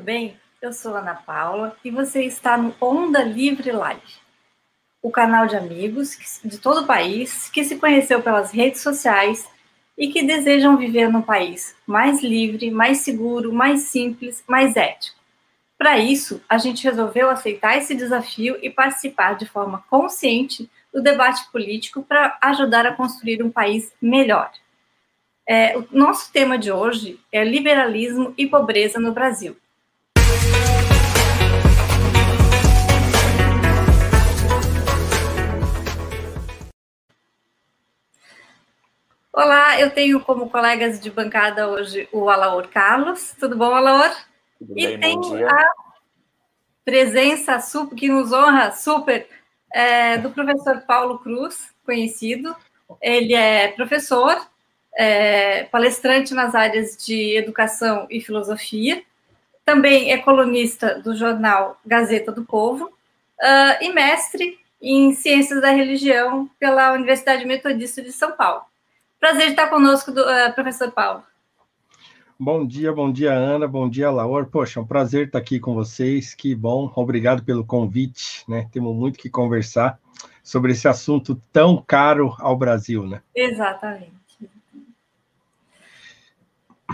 tudo bem? Eu sou Ana Paula e você está no Onda Livre Live, o canal de amigos de todo o país que se conheceu pelas redes sociais e que desejam viver num país mais livre, mais seguro, mais simples, mais ético. Para isso, a gente resolveu aceitar esse desafio e participar de forma consciente do debate político para ajudar a construir um país melhor. É, o nosso tema de hoje é liberalismo e pobreza no Brasil. Olá, eu tenho como colegas de bancada hoje o Alaor Carlos. Tudo bom, Alaor? Tudo e bem, tem a presença super, que nos honra super é, do professor Paulo Cruz, conhecido. Ele é professor, é, palestrante nas áreas de educação e filosofia, também é colunista do jornal Gazeta do Povo uh, e mestre em Ciências da Religião pela Universidade Metodista de São Paulo. Prazer de estar conosco, do, uh, professor Paulo. Bom dia, bom dia, Ana, bom dia, Laura. Poxa, é um prazer estar aqui com vocês, que bom, obrigado pelo convite, né? Temos muito que conversar sobre esse assunto tão caro ao Brasil, né? Exatamente.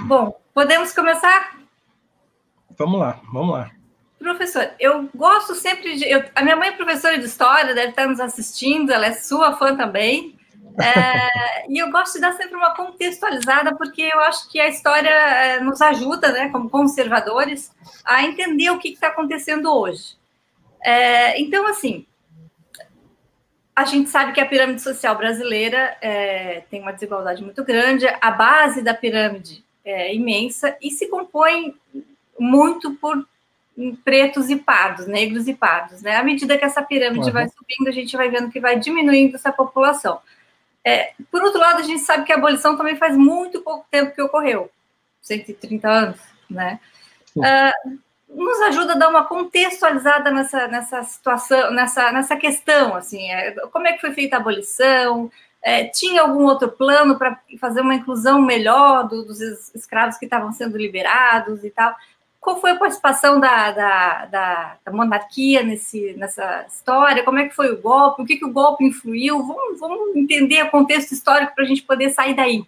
Bom, podemos começar? Vamos lá, vamos lá. Professor, eu gosto sempre de. Eu, a minha mãe é professora de história, deve estar nos assistindo, ela é sua fã também. É, e eu gosto de dar sempre uma contextualizada, porque eu acho que a história é, nos ajuda, né, como conservadores, a entender o que está acontecendo hoje. É, então, assim, a gente sabe que a pirâmide social brasileira é, tem uma desigualdade muito grande, a base da pirâmide é, imensa e se compõe muito por pretos e pardos, negros e pardos, né? À medida que essa pirâmide uhum. vai subindo, a gente vai vendo que vai diminuindo essa população. É, por outro lado, a gente sabe que a abolição também faz muito pouco tempo que ocorreu, 130 anos, né? Uh, nos ajuda a dar uma contextualizada nessa, nessa situação, nessa, nessa questão, assim, é, como é que foi feita a abolição, é, tinha algum outro plano para fazer uma inclusão melhor do, dos escravos que estavam sendo liberados e tal? Qual foi a participação da, da, da, da, monarquia nesse, nessa história? Como é que foi o golpe? O que, que o golpe influiu? Vamos, vamos entender o contexto histórico para a gente poder sair daí.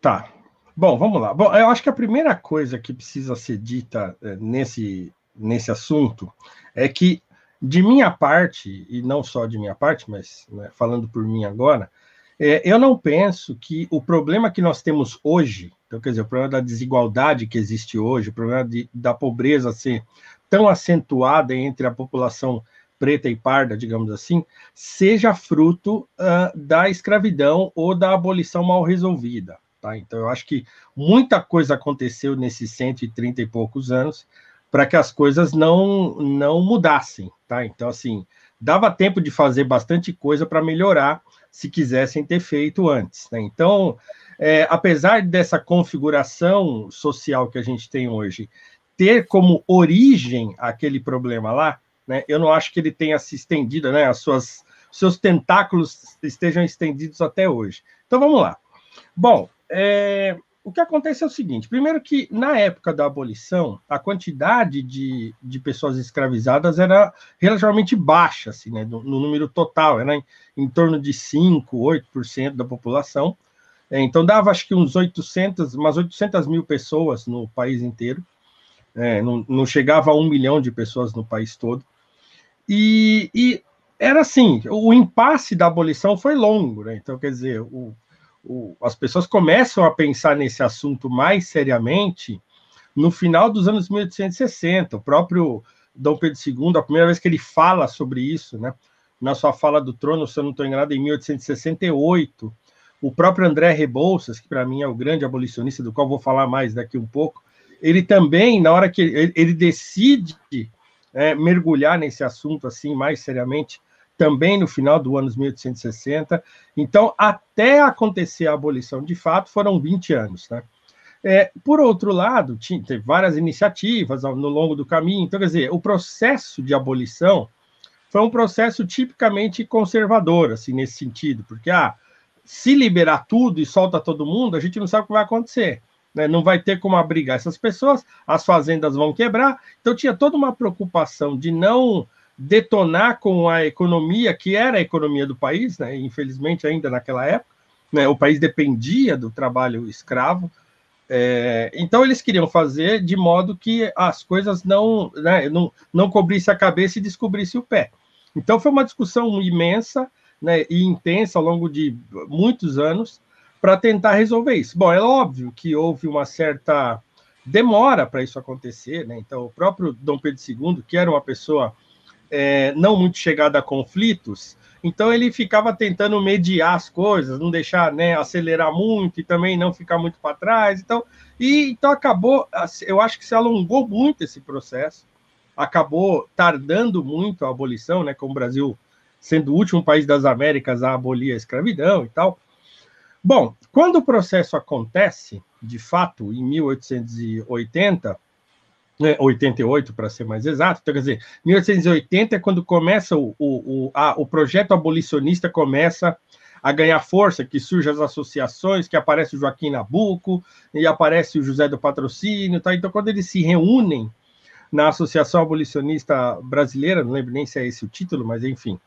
Tá. Bom, vamos lá. Bom, eu acho que a primeira coisa que precisa ser dita é, nesse, nesse assunto é que de minha parte, e não só de minha parte, mas né, falando por mim agora, é, eu não penso que o problema que nós temos hoje, então, quer dizer, o problema da desigualdade que existe hoje, o problema de, da pobreza ser tão acentuada entre a população preta e parda, digamos assim, seja fruto uh, da escravidão ou da abolição mal resolvida. Tá? Então, eu acho que muita coisa aconteceu nesses 130 e poucos anos para que as coisas não, não mudassem. Tá? Então, assim, dava tempo de fazer bastante coisa para melhorar se quisessem ter feito antes. Né? Então, é, apesar dessa configuração social que a gente tem hoje ter como origem aquele problema lá, né, eu não acho que ele tenha se estendido, né, as suas seus tentáculos estejam estendidos até hoje. Então vamos lá. Bom, é, o que acontece é o seguinte: primeiro, que na época da abolição, a quantidade de, de pessoas escravizadas era relativamente baixa, assim, né, no, no número total, era em, em, torno de 5, 8% da população. É, então, dava acho que uns 800, umas 800 mil pessoas no país inteiro. É, não, não, chegava a um milhão de pessoas no país todo. E, e era assim: o impasse da abolição foi longo, né? Então, quer dizer, o o, as pessoas começam a pensar nesse assunto mais seriamente no final dos anos 1860. O próprio Dom Pedro II, a primeira vez que ele fala sobre isso, né, na sua fala do trono, se eu não estou enganado, em 1868, o próprio André Rebouças, que para mim é o grande abolicionista, do qual vou falar mais daqui um pouco, ele também, na hora que ele, decide é, mergulhar nesse assunto assim mais seriamente, também no final do ano 1860. Então, até acontecer a abolição de fato, foram 20 anos. Né? É, por outro lado, tinha, teve várias iniciativas no longo do caminho. Então, quer dizer, o processo de abolição foi um processo tipicamente conservador, assim, nesse sentido, porque ah, se liberar tudo e solta todo mundo, a gente não sabe o que vai acontecer. né? não vai ter como abrigar essas pessoas, as fazendas vão quebrar. Então tinha toda uma preocupação de não detonar com a economia, que era a economia do país, né? infelizmente ainda naquela época, né? o país dependia do trabalho escravo, é, então eles queriam fazer de modo que as coisas não, né, não, não cobrisse a cabeça e descobrisse o pé. Então foi uma discussão imensa né, e intensa ao longo de muitos anos, para tentar resolver isso. Bom, é óbvio que houve uma certa demora para isso acontecer, né? Então, o próprio Dom Pedro II, que era uma pessoa é, não muito chegada a conflitos, então ele ficava tentando mediar as coisas, não deixar né, acelerar muito e também não ficar muito para trás. Então, e então acabou, eu acho que se alongou muito esse processo, acabou tardando muito a abolição, né? Como o Brasil sendo o último país das Américas a abolir a escravidão e tal. Bom, quando o processo acontece, de fato, em 1880, 88 para ser mais exato, então, quer dizer, 1880 é quando começa o, o, o, a, o projeto abolicionista começa a ganhar força, que surgem as associações, que aparece o Joaquim Nabuco, e aparece o José do Patrocínio, tá? então quando eles se reúnem na Associação Abolicionista Brasileira, não lembro nem se é esse o título, mas enfim,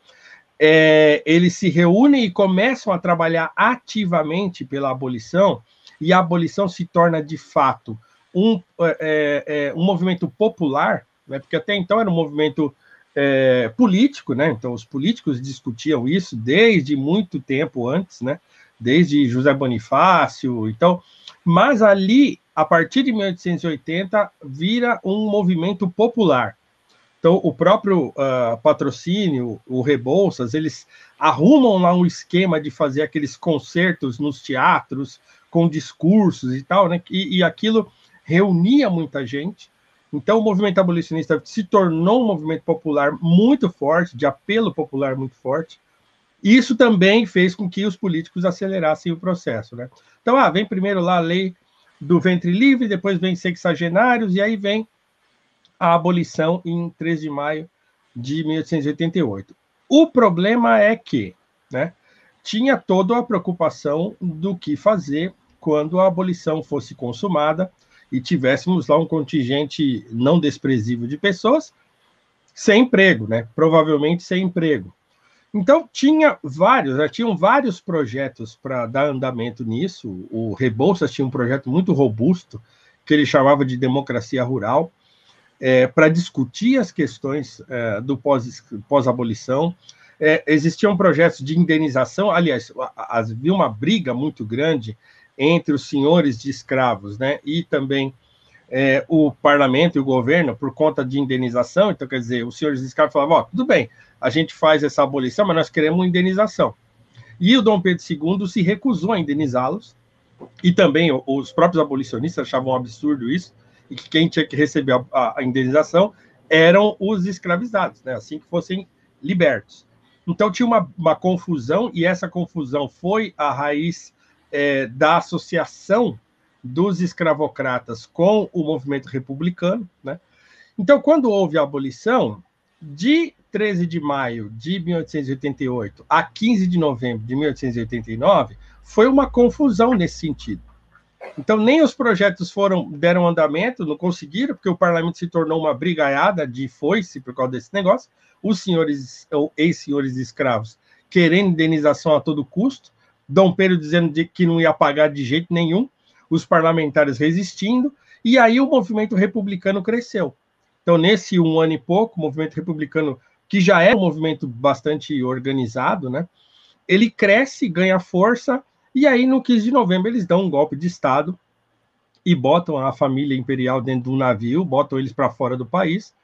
é, eles se reúnem e começam a trabalhar ativamente pela abolição, e a abolição se torna de fato um, é, é, um movimento popular, né, porque até então era um movimento é, político, né, então os políticos discutiam isso desde muito tempo antes, né, desde José Bonifácio, então, mas ali, a partir de 1880, vira um movimento popular. Então, o próprio uh, patrocínio, o Rebouças, eles arrumam lá um esquema de fazer aqueles concertos nos teatros, com discursos e tal, né? E, e aquilo reunia muita gente. Então, o movimento abolicionista se tornou um movimento popular muito forte, de apelo popular muito forte. Isso também fez com que os políticos acelerassem o processo, né? Então, ah, vem primeiro lá a lei do ventre livre, depois vem sexagenários, e aí vem a abolição em 3 de maio de 1888. O problema é que né, tinha toda a preocupação do que fazer quando a abolição fosse consumada e tivéssemos lá um contingente não desprezível de pessoas sem emprego, né? Provavelmente sem emprego. Então tinha vários, já tinham vários projetos para dar andamento nisso. O Rebouças tinha um projeto muito robusto que ele chamava de democracia rural é, para discutir as questões é, do pós-abolição. Pós é, existiam projetos de indenização, aliás, havia uma briga muito grande entre os senhores de escravos né, e também é, o parlamento e o governo por conta de indenização. Então, quer dizer, os senhores de escravos falavam: oh, tudo bem, a gente faz essa abolição, mas nós queremos indenização. E o Dom Pedro II se recusou a indenizá-los, e também os próprios abolicionistas achavam um absurdo isso, e que quem tinha que receber a, a, indenização eram os escravizados, né? assim que fossem libertos. Então tinha uma, uma confusão, e essa confusão foi a raiz é, da associação dos escravocratas com o movimento republicano. Né? Então, quando houve a abolição, de 13 de maio de 1888 a 15 de novembro de 1889, foi uma confusão nesse sentido. Então, nem os projetos foram deram andamento, não conseguiram, porque o parlamento se tornou uma brigaiada de foice por causa desse negócio. Os senhores, ou ex-senhores escravos, querendo indenização a todo custo, Dom Pedro dizendo de, que não ia pagar de jeito nenhum, os parlamentares resistindo, e aí o movimento republicano cresceu. Então, nesse um ano e pouco, o movimento republicano, que já é um movimento bastante organizado, né, ele cresce, ganha força, e aí, no 15 de novembro, eles dão um golpe de Estado e botam a família imperial dentro de um navio, botam eles para fora do país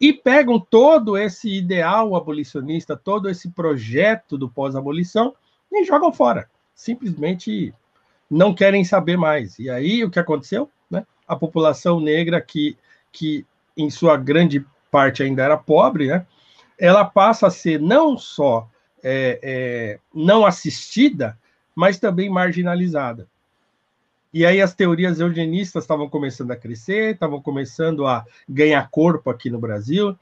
e pegam todo esse ideal abolicionista, todo esse projeto do pós-abolição e jogam fora. Simplesmente não querem saber mais. E aí, o que aconteceu? Né? A população negra, que, que em sua grande parte ainda era pobre, né? ela passa a ser não só é, é, não assistida, mas também marginalizada. E aí as teorias eugenistas estavam começando a crescer, estavam começando a ganhar corpo aqui no Brasil.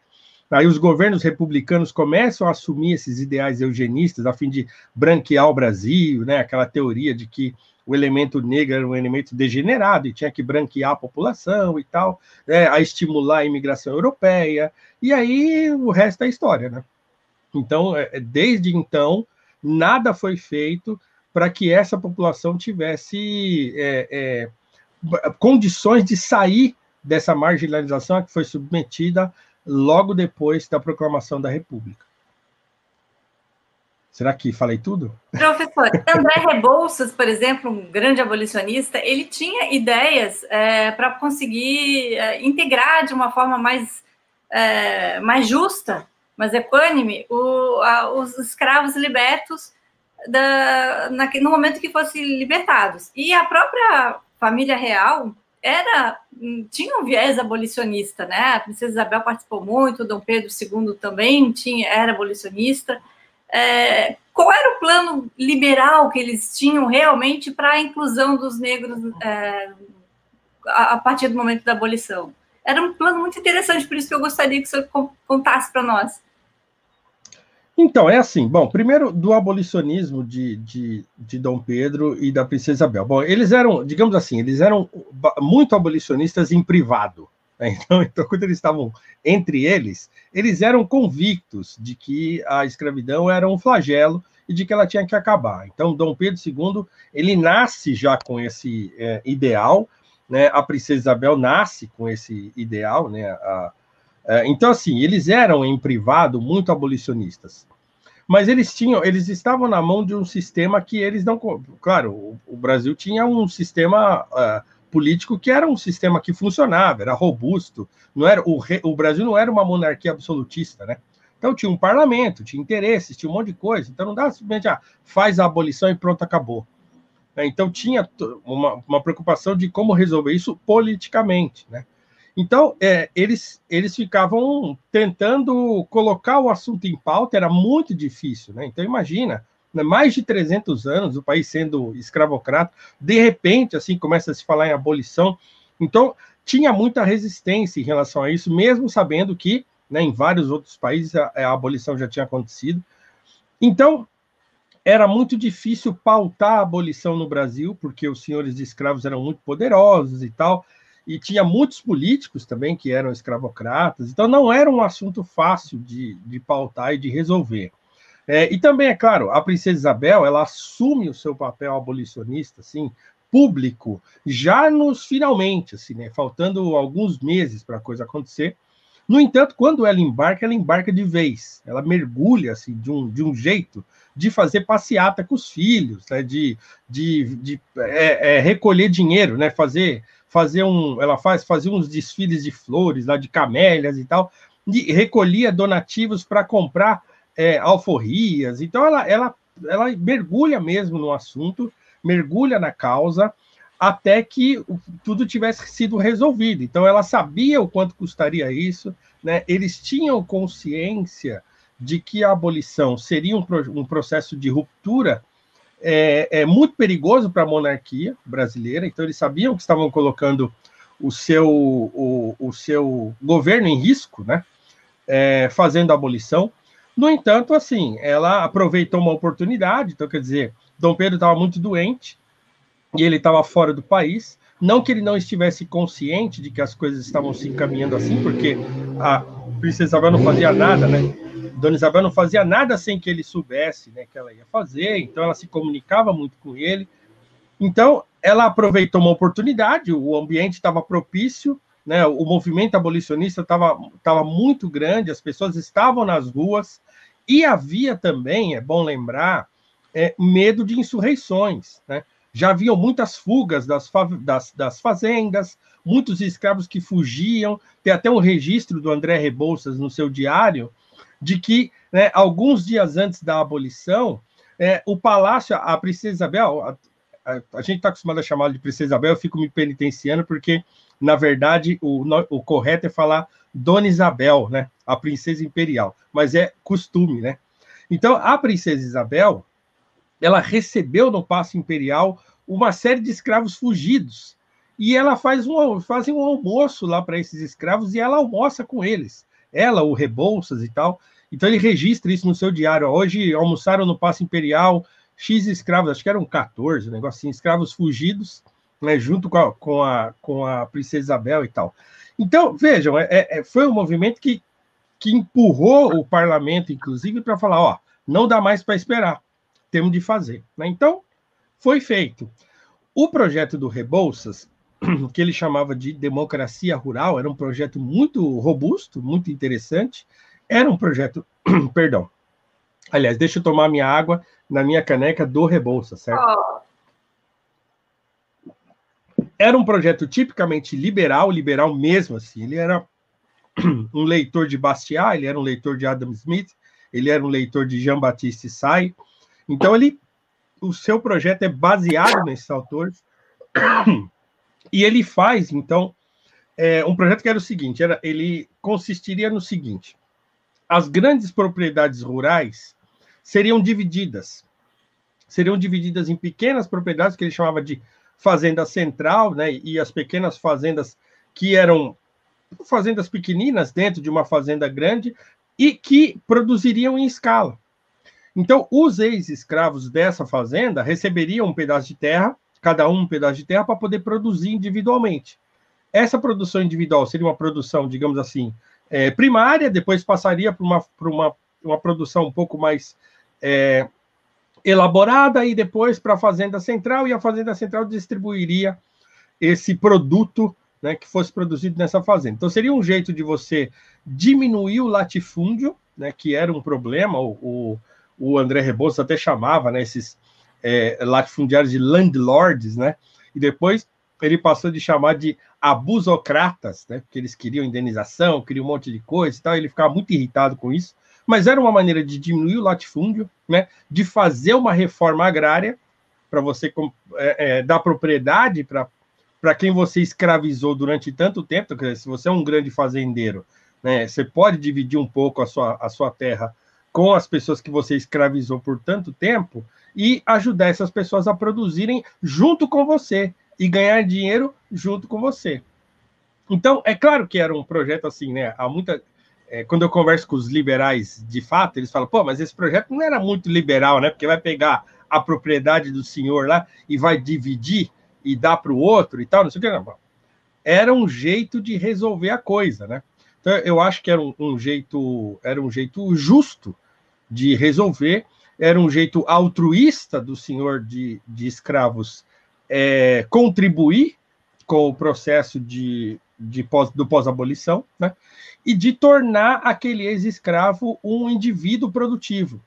Aí os governos republicanos começam a assumir esses ideais eugenistas a fim de branquear o Brasil, né? Aquela teoria de que o elemento negro era um elemento degenerado e tinha que branquear a população e tal, né, a estimular a imigração europeia, e aí o resto é história, né? Então, é, desde então, nada foi feito para que essa população tivesse é, é, condições de sair dessa marginalização a que foi submetida logo depois da proclamação da República. Será que falei tudo? Professor, André Rebouças, por exemplo, um grande abolicionista, ele tinha ideias é, para conseguir é, integrar de uma forma mais, é, mais justa, mais equânime, o, a, os escravos libertos da, na, no momento que fossem libertados. E a própria família real era tinha um viés abolicionista, né? A princesa Isabel participou muito, Dom Pedro II também tinha era abolicionista. É, qual era o plano liberal que eles tinham realmente para a inclusão dos negros é, a, a, partir do momento da abolição? Era um plano muito interessante, por isso que eu gostaria que senhor contasse para nós. Então, é assim, bom, primeiro do abolicionismo de, de, de, Dom Pedro e da Princesa Isabel. Bom, eles eram, digamos assim, eles eram muito abolicionistas em privado. Né? Então, então, quando eles estavam entre eles, eles eram convictos de que a escravidão era um flagelo e de que ela tinha que acabar. Então, Dom Pedro II, ele nasce já com esse é, ideal, né? A Princesa Isabel nasce com esse ideal, né? A, então, assim, eles eram em privado muito abolicionistas. Mas eles tinham, eles estavam na mão de um sistema que eles não. Claro, o, Brasil tinha um sistema uh, político que era um sistema que funcionava, era robusto. Não era o, o Brasil não era uma monarquia absolutista, né? Então tinha um parlamento, tinha interesses, tinha um monte de coisa. Então não dá simplesmente, ah, faz a abolição e pronto, acabou. Então tinha uma, uma preocupação de como resolver isso politicamente, né? Então, é, eles, eles ficavam tentando colocar o assunto em pauta, era muito difícil, né? Então, imagina, né, mais de 300 anos, o país sendo escravocrata, de repente, assim, começa a se falar em abolição. Então, tinha muita resistência em relação a isso, mesmo sabendo que, né, em vários outros países, a, a abolição já tinha acontecido. Então, era muito difícil pautar a abolição no Brasil, porque os senhores de escravos eram muito poderosos e tal, e tinha muitos políticos também que eram escravocratas, então não era um assunto fácil de, de pautar e de resolver. É, e também, é claro, a princesa Isabel, ela assume o seu papel abolicionista, assim, público, já nos finalmente, assim, né, faltando alguns meses para a coisa acontecer. No entanto, quando ela embarca, ela embarca de vez, ela mergulha, assim, de um, de um jeito de fazer passeata com os filhos, né, de, de, de é, é, recolher dinheiro, né, fazer fazer um, ela faz fazia uns desfiles de flores lá de camélias e tal, e recolhia donativos para comprar é, alforrias. Então ela, ela, ela mergulha mesmo no assunto, mergulha na causa até que tudo tivesse sido resolvido. Então ela sabia o quanto custaria isso, né? Eles tinham consciência de que a abolição seria um, um processo de ruptura é, é muito perigoso para a monarquia brasileira, então eles sabiam que estavam colocando o seu, o, o seu governo em risco, né? É, fazendo a abolição. No entanto, assim, ela aproveitou uma oportunidade, então quer dizer, Dom Pedro estava muito doente e ele estava fora do país. Não que ele não estivesse consciente de que as coisas estavam se encaminhando assim, porque a princesa Isabel não fazia nada, né? Dona Isabel não fazia nada sem que ele soubesse né, que ela ia fazer, então ela se comunicava muito com ele. Então, ela aproveitou uma oportunidade, o ambiente estava propício, né, o movimento abolicionista estava muito grande, as pessoas estavam nas ruas, e havia também, é bom lembrar, é, medo de insurreições. Né? Já haviam muitas fugas das, das, das fazendas, muitos escravos que fugiam, tem até um registro do André Rebouças no seu diário, de que né, alguns dias antes da abolição, é, o palácio, a princesa Isabel, a, a, a gente está acostumado a chamá-la de princesa Isabel, eu fico me penitenciando porque, na verdade, o, o correto é falar Dona Isabel, né, a princesa imperial, mas é costume, né? Então, a princesa Isabel, ela recebeu no Paço Imperial uma série de escravos fugidos, e ela faz um, faz um almoço lá para esses escravos e ela almoça com eles. Ela, o Rebouças e tal. Então ele registra isso no seu diário. Hoje almoçaram no Paço Imperial X escravos, acho que eram 14, um negócio assim, escravos fugidos, né, junto com a, com, a, com a princesa Isabel e tal. Então, vejam, é, é, foi um movimento que, que empurrou o parlamento, inclusive, para falar: ó, não dá mais para esperar, temos de fazer. Né? Então, foi feito. O projeto do Rebouças, que ele chamava de democracia rural, era um projeto muito robusto, muito interessante. Era um projeto, perdão. Aliás, deixa eu tomar minha água na minha caneca do Rebouças, certo? Oh. Era um projeto tipicamente liberal, liberal mesmo assim. Ele era um leitor de Bastiat, ele era um leitor de Adam Smith, ele era um leitor de Jean-Baptiste Say. Então ele o seu projeto é baseado nesses autores. E ele faz, então, é, um projeto que era o seguinte: era, ele consistiria no seguinte: as grandes propriedades rurais seriam divididas. Seriam divididas em pequenas propriedades que ele chamava de fazenda central, né? E as pequenas fazendas que eram fazendas pequeninas dentro de uma fazenda grande e que produziriam em escala. Então, os ex-escravos dessa fazenda receberiam um pedaço de terra, cada um um pedaço de terra, para poder produzir individualmente. Essa produção individual seria uma produção, digamos assim, é, primária, depois passaria para uma, uma, uma produção um pouco mais é, elaborada, e depois para a Fazenda Central, e a Fazenda Central distribuiria esse produto né, que fosse produzido nessa fazenda. Então, seria um jeito de você diminuir o latifúndio, né, que era um problema, o, o o André Rebouças até chamava, né, esses é, latifundiários de landlords, né, e depois ele passou de chamar de abusocratas, né, porque eles queriam indenização, queriam um monte de coisa e tal, ele ficava muito irritado com isso, mas era uma maneira de diminuir o latifúndio, né, de fazer uma reforma agrária para você é, é, dar propriedade para para quem você escravizou durante tanto tempo, se você é um grande fazendeiro, né, você pode dividir um pouco a sua, a sua terra com as pessoas que você escravizou por tanto tempo e ajudar essas pessoas a produzirem junto com você e ganhar dinheiro junto com você. Então, é claro que era um projeto assim, né? Há muita. É, quando eu converso com os liberais de fato, eles falam, pô, mas esse projeto não era muito liberal, né? Porque vai pegar a propriedade do senhor lá e vai dividir e dar para o outro e tal, não sei o que. Não. Era um jeito de resolver a coisa, né? Então, eu acho que era um, um jeito, era um jeito justo de resolver, era um jeito altruísta do senhor de, de escravos é, contribuir com o processo de, de pós, do pós-abolição, né? e de tornar aquele ex-escravo um indivíduo produtivo.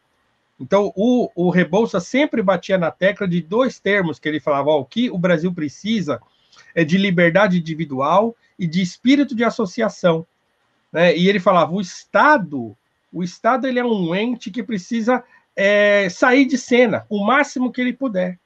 Então, o, o Rebouça sempre batia na tecla de dois termos que ele falava: ó, o que o Brasil precisa é de liberdade individual e de espírito de associação. Né? E ele falava: o Estado o Estado ele é um ente que precisa é, sair de cena o máximo que ele puder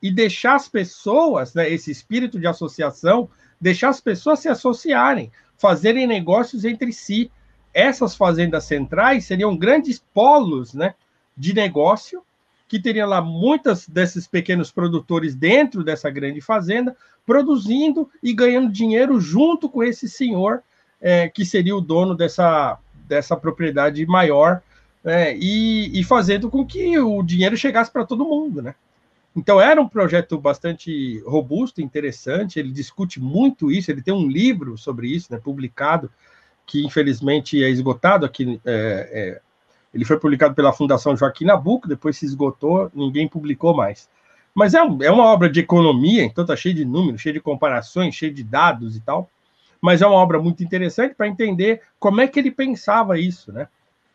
e deixar as pessoas, né, esse espírito de associação, deixar as pessoas se associarem, fazerem negócios entre si. Essas fazendas centrais seriam grandes polos né, de negócio, que teriam lá muitas desses pequenos produtores dentro dessa grande fazenda, produzindo e ganhando dinheiro junto com esse senhor, é, que seria o dono dessa, dessa propriedade maior né, e, e, fazendo com que o dinheiro chegasse para todo mundo, né? Então era um projeto bastante robusto, interessante. Ele discute muito isso. Ele tem um livro sobre isso, né, publicado, que infelizmente é esgotado aqui. É, é, ele foi publicado pela Fundação Joaquim Nabuco, depois se esgotou, ninguém publicou mais. Mas é, é uma obra de economia, então está cheio de números, cheio de comparações, cheio de dados e tal mas é uma obra muito interessante para entender como é que ele pensava isso, né?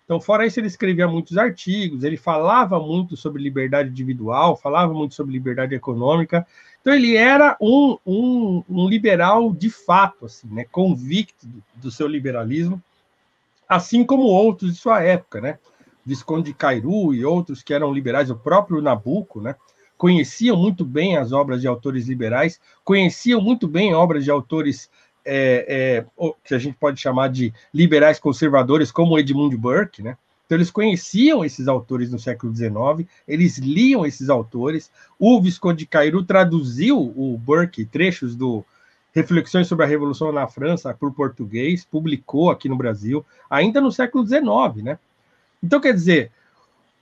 Então, fora isso, ele escrevia muitos artigos, ele falava muito sobre liberdade individual, falava muito sobre liberdade econômica. Então, ele era um, um, um liberal de fato, assim, né? convicto do, do, seu liberalismo, assim como outros de sua época, né? Visconde de Cairu e outros que eram liberais, o próprio Nabucco, né? Conheciam muito bem as obras de autores liberais, conheciam muito bem obras de autores é, é, que a gente pode chamar de liberais conservadores, como Edmund Burke, né? Então, eles conheciam esses autores no século XIX, eles liam esses autores. O Visconde de Cairu traduziu o Burke, trechos do Reflexões sobre a Revolução na França, por português, publicou aqui no Brasil, ainda no século XIX, né? Então, quer dizer,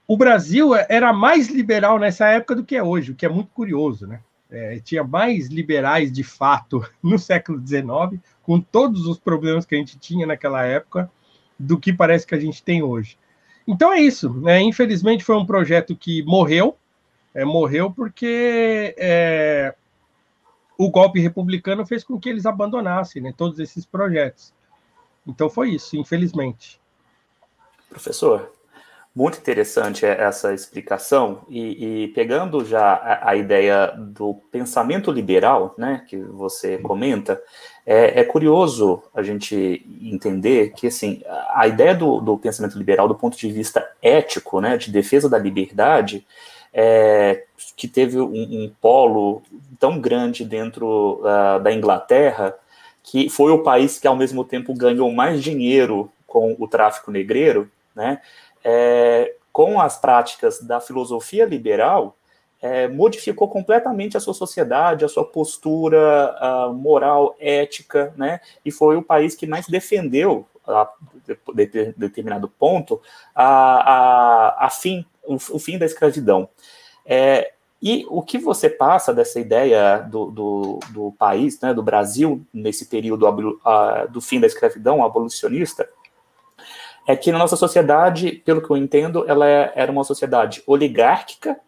o Brasil era mais liberal nessa época do que é hoje, o que é muito curioso, né? É, tinha mais liberais de fato no século XIX, com todos os problemas que a gente tinha naquela época, do que parece que a gente tem hoje. Então é isso. Né? Infelizmente foi um projeto que morreu, é, morreu porque é, o golpe republicano fez com que eles abandonassem né, todos esses projetos. Então foi isso, infelizmente. Professor, muito interessante essa explicação, e, e pegando já a, a, ideia do pensamento liberal, né, que você comenta, é, é, curioso a gente entender que, assim, a ideia do, do, pensamento liberal, do ponto de vista ético, né, de defesa da liberdade, é, que teve um, um, polo tão grande dentro uh, da Inglaterra, que foi o país que, ao mesmo tempo, ganhou mais dinheiro com o tráfico negreiro, né, é, com as práticas da filosofia liberal, é, modificou completamente a sua sociedade, a sua postura a moral, ética, né? E foi o país que mais defendeu, a, de, de, determinado ponto, a, a, a fim, o, o, fim da escravidão. É, e o que você passa dessa ideia do, do, do país, né, do Brasil, nesse período do fim da escravidão abolicionista, é que na nossa sociedade, pelo que eu entendo, ela é, era uma sociedade oligárquica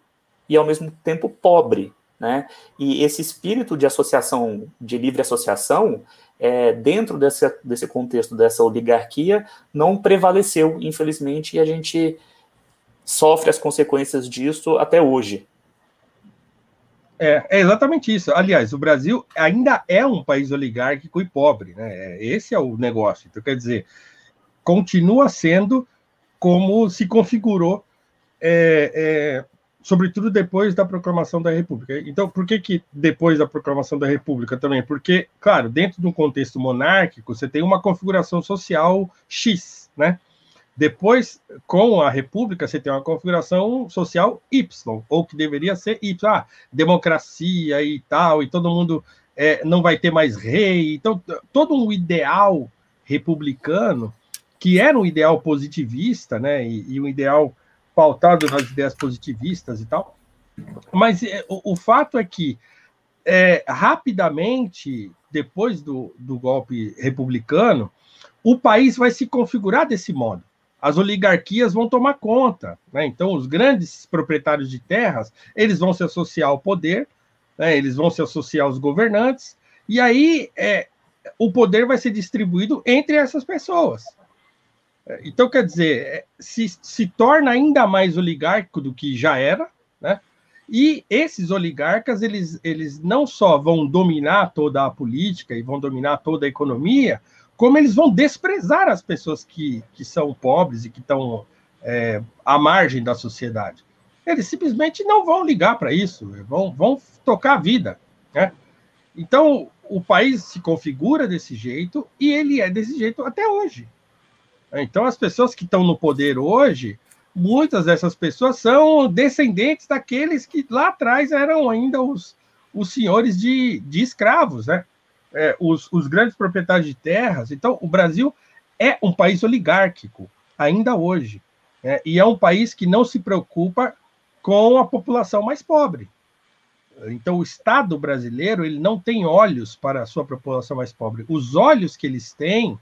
e ao mesmo tempo pobre, né? E esse espírito de associação, de livre associação, é, dentro desse, desse contexto dessa oligarquia, não prevaleceu, infelizmente, e a gente sofre as consequências disso até hoje. É, é, exatamente isso. Aliás, o Brasil ainda é um país oligárquico e pobre, né? É, esse é o negócio. Então, quer dizer, continua sendo como se configurou, é, é, sobretudo depois da proclamação da República. Então, por que, que depois da proclamação da República também? Porque, claro, dentro de um contexto monárquico, você tem uma configuração social X, né? Depois, com a República, você tem uma configuração social Y, ou que deveria ser Y, ah, democracia e tal, e todo mundo é, não vai ter mais rei. Então, todo um ideal republicano que era um ideal positivista, né, e, e um ideal pautado nas ideias positivistas e tal. Mas é, o, o fato é que, é, rapidamente, depois do, do golpe republicano, o país vai se configurar desse modo. As oligarquias vão tomar conta, né? Então, os grandes proprietários de terras, eles vão se associar ao poder, né? eles vão se associar aos governantes, e aí é, o poder vai ser distribuído entre essas pessoas. Então, quer dizer, é, se, se torna ainda mais oligárquico do que já era, né? E esses oligarcas, eles, eles não só vão dominar toda a política e vão dominar toda a economia, como eles vão desprezar as pessoas que, que são pobres e que estão é, à margem da sociedade. Eles simplesmente não vão ligar para isso, vão, vão tocar a vida. Né? Então, o país se configura desse jeito e ele é desse jeito até hoje. Então, as pessoas que estão no poder hoje, muitas dessas pessoas são descendentes daqueles que lá atrás eram ainda os, os senhores de, de escravos, né? É, os, os grandes proprietários de terras. Então, o Brasil é um país oligárquico, ainda hoje. Né? E é um país que não se preocupa com a população mais pobre. Então, o Estado brasileiro ele não tem olhos para a sua população mais pobre. Os olhos que eles têm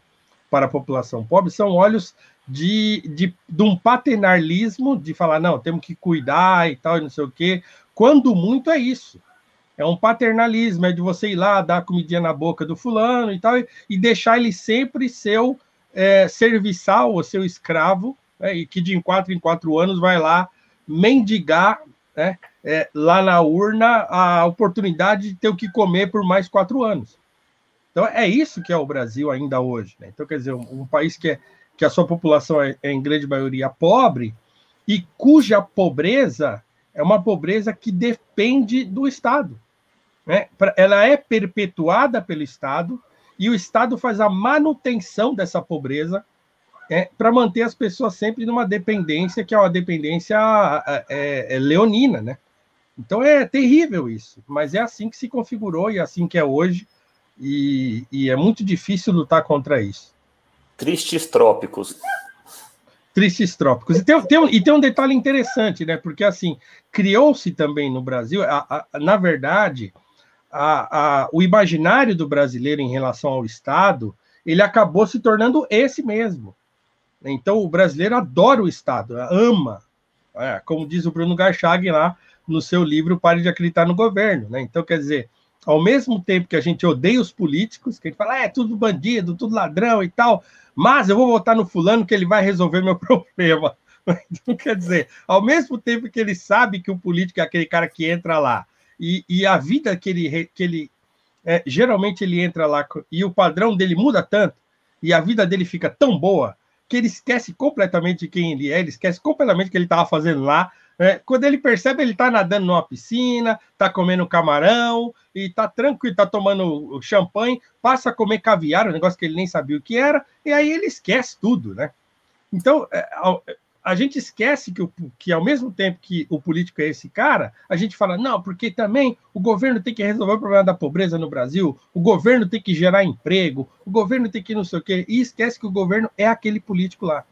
para a população pobre são olhos de, de, de um paternalismo, de falar, não, temos que cuidar e tal, e não sei o quê. Quando muito é isso. É um paternalismo, é de você ir lá, dar comidinha na boca do fulano e tal, e, e deixar ele sempre seu é, serviçal, ou seu escravo, né, e que de em quatro em quatro anos vai lá mendigar né, é, lá na urna a oportunidade de ter o que comer por mais quatro anos. Então, é isso que é o Brasil ainda hoje. Né? Então, quer dizer, um, um, país que, é, que a sua população é, é, em grande maioria pobre e cuja pobreza é uma pobreza que depende do Estado. Né? Ela é perpetuada pelo Estado e o Estado faz a manutenção dessa pobreza é, para manter as pessoas sempre numa dependência que é uma dependência é, é, leonina, né? Então é terrível isso, mas é assim que se configurou e é assim que é hoje e, e é muito difícil lutar contra isso. Tristes trópicos. Tristes trópicos. E tem, tem, e tem um detalhe interessante, né? Porque assim, criou-se também no Brasil, a, a, na verdade, a, o imaginário do brasileiro em relação ao Estado, ele acabou se tornando esse mesmo. Então, o brasileiro adora o Estado, ama. É, como diz o Bruno Garchag lá no seu livro Pare de Acreditar no Governo. Né? Então, quer dizer, ao mesmo tempo que a gente odeia os políticos, que a gente fala, é tudo bandido, tudo ladrão e tal, mas eu vou votar no fulano que ele vai resolver meu problema. Então, quer dizer, ao mesmo tempo que ele sabe que o político é aquele cara que entra lá, e, e a vida que ele, que ele é, geralmente ele entra lá e o padrão dele muda tanto, e a vida dele fica tão boa, que ele esquece completamente de quem ele é, ele esquece completamente o que ele estava fazendo lá. Né? Quando ele percebe, ele está nadando numa piscina, está comendo camarão, e está tranquilo, está tomando champanhe, passa a comer caviar, um negócio que ele nem sabia o que era, e aí ele esquece tudo, né? Então, é, a gente esquece que, que, ao mesmo tempo que o político é esse cara, a gente fala, não, porque também o governo tem que resolver o problema da pobreza no Brasil, o governo tem que gerar emprego, o governo tem que não sei o quê, e esquece que o governo é aquele político lá.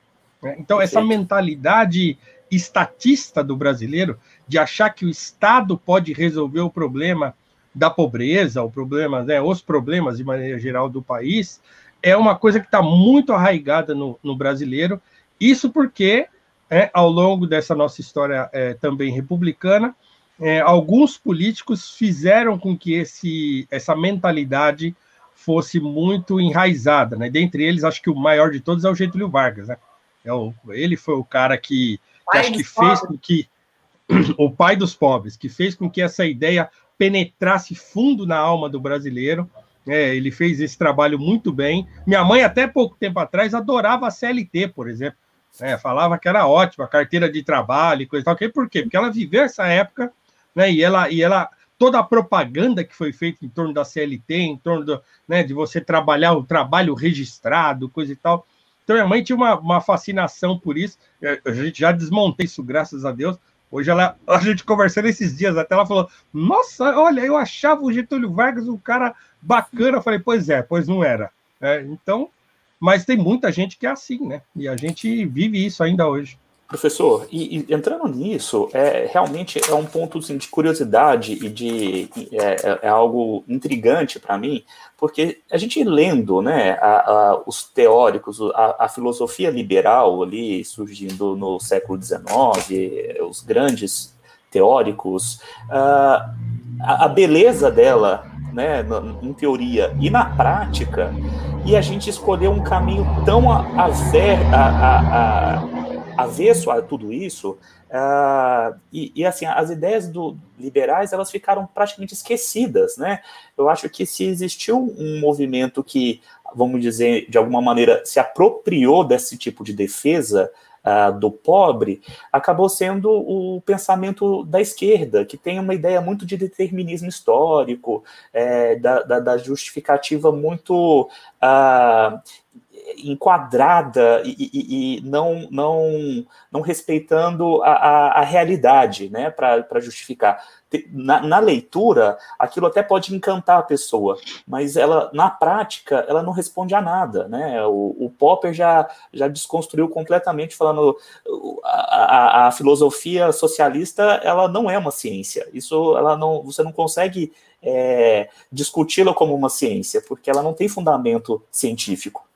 Né? Então, essa mentalidade estatista do brasileiro, de achar que o Estado pode resolver o problema da pobreza, o problema, né, os problemas de maneira geral do país, é uma coisa que está muito arraigada no, no brasileiro. Isso porque é, ao longo dessa nossa história é, também republicana, é, alguns políticos fizeram com que esse, essa mentalidade fosse muito enraizada, né? Dentre eles, acho que o maior de todos é o Getúlio Vargas, né? É o, ele foi o cara que, que acho que fez com que o pai dos pobres, que fez com que essa ideia penetrasse fundo na alma do brasileiro. É, ele fez esse trabalho muito bem. Minha mãe, até pouco tempo atrás, adorava a CLT, por exemplo né? Falava que era ótima, carteira de trabalho e coisa e tal. Por quê? Porque ela viveu essa época, né? E ela, e ela toda a propaganda que foi feita em torno da CLT, em torno do, né, de você trabalhar o trabalho registrado, coisa e tal. Então, minha mãe tinha uma, uma fascinação por isso. A gente já desmontei isso, graças a Deus. Hoje ela, a gente conversando esses dias, até ela falou: Nossa, olha, eu achava o Getúlio Vargas um cara bacana. Eu falei: Pois é, pois não era. É, então, mas tem muita gente que é assim, né? E a gente vive isso ainda hoje. Professor, e, e entrando nisso, é, realmente é um ponto assim, de curiosidade e de é, é, é algo intrigante para mim, porque a gente lendo né, a, a, os teóricos, a, a, filosofia liberal ali surgindo no século XIX, os grandes teóricos, uh, a, beleza dela, né, em teoria e na prática, e a gente escolheu um caminho tão aver, a, a, a, avesso a tudo isso, uh, e, e, assim, as ideias do liberais, elas ficaram praticamente esquecidas, né? Eu acho que se existiu um movimento que, vamos dizer, de alguma maneira, se apropriou desse tipo de defesa, uh, do pobre, acabou sendo o pensamento da esquerda, que tem uma ideia muito de determinismo histórico, é, da, da, da, justificativa muito uh, enquadrada e, e, e, não, não, não respeitando a, a, a realidade né, para justificar na, na, leitura, aquilo até pode encantar a pessoa, mas ela, na prática, ela não responde a nada, né? O, o Popper já, já desconstruiu completamente, falando a, a, a, filosofia socialista, ela não é uma ciência. Isso, ela não, você não consegue é, discuti-la como uma ciência, porque ela não tem fundamento científico.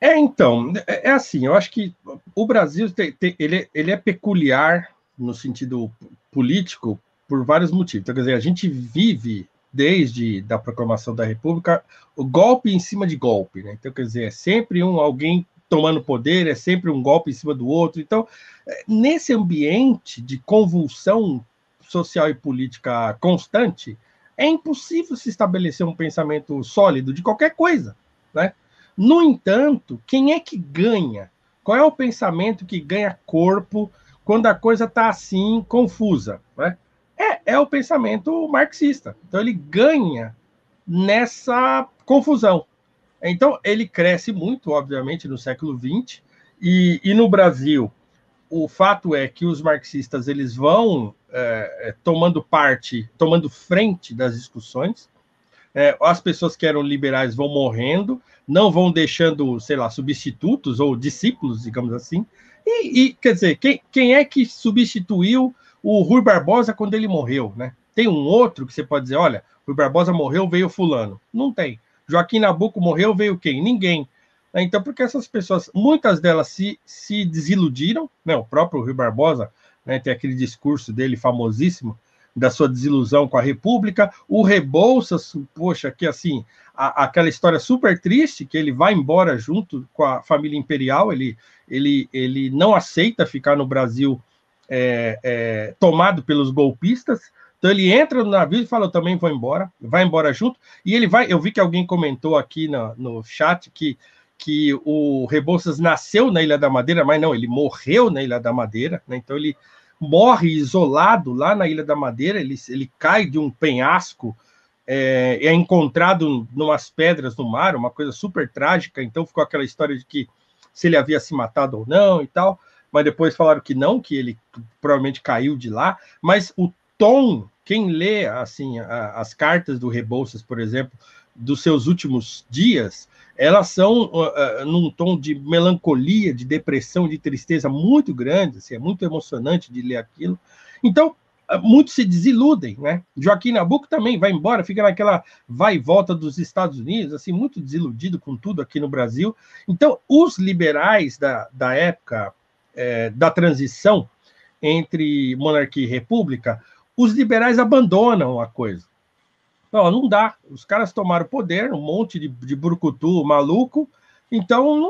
É, então, é, é assim, eu acho que o Brasil tem, tem, ele, ele é peculiar no sentido político por vários motivos. Então, quer dizer, a gente vive desde da proclamação da República o golpe em cima de golpe, né? Então, quer dizer, é sempre um alguém tomando poder, é sempre um golpe em cima do outro. Então, é, nesse ambiente de convulsão social e política constante, é impossível se estabelecer um pensamento sólido de qualquer coisa, né? No entanto, quem é que ganha? Qual é o pensamento que ganha corpo quando a coisa está assim, confusa. Né? É, é o pensamento marxista. Então, ele ganha nessa confusão. Então, ele cresce muito, obviamente, no século XX, e, e no Brasil, o fato é que os marxistas eles vão é, é tomando parte, tomando frente das discussões. É, as pessoas que eram liberais vão morrendo, não vão deixando, sei lá, substitutos ou discípulos, digamos assim. E, e quer dizer, quem, quem é que substituiu o Rui Barbosa quando ele morreu, né? Tem um outro que você pode dizer, olha, Rui Barbosa morreu, veio fulano. Não tem. Joaquim Nabuco morreu, veio quem? Ninguém. Então, porque essas pessoas, muitas delas se, se desiludiram, né? O próprio Rui Barbosa né, tem aquele discurso dele famosíssimo, da sua desilusão com a República, o Rebouças, poxa, que assim, a, aquela história super triste, que ele vai embora junto com a família imperial, ele, ele, ele não aceita ficar no Brasil é, é, tomado pelos golpistas, então ele entra no navio e fala, eu também vou embora, vai embora junto, e ele vai, eu vi que alguém comentou aqui no, no chat que, que o Rebouças nasceu na Ilha da Madeira, mas não, ele morreu na Ilha da Madeira, né? então ele morre isolado lá na Ilha da Madeira, ele, ele cai de um penhasco, é, é encontrado numas pedras no mar, uma coisa super trágica, então ficou aquela história de que se ele havia se matado ou não e tal, mas depois falaram que não, que ele provavelmente caiu de lá, mas o tom, quem lê assim a, as cartas do Rebouças, por exemplo, dos seus últimos dias, elas são uh, num tom de melancolia, de depressão, de tristeza muito grande, assim, é muito emocionante de ler aquilo. Então, uh, muitos se desiludem, né? Joaquim Nabuco também vai embora, fica naquela vai e volta dos Estados Unidos, assim, muito desiludido com tudo aqui no Brasil. Então, os liberais da, da época é, da transição entre monarquia e república, os liberais abandonam a coisa. Não, não dá. Os caras tomaram poder, um monte de, de burcutu maluco. Então,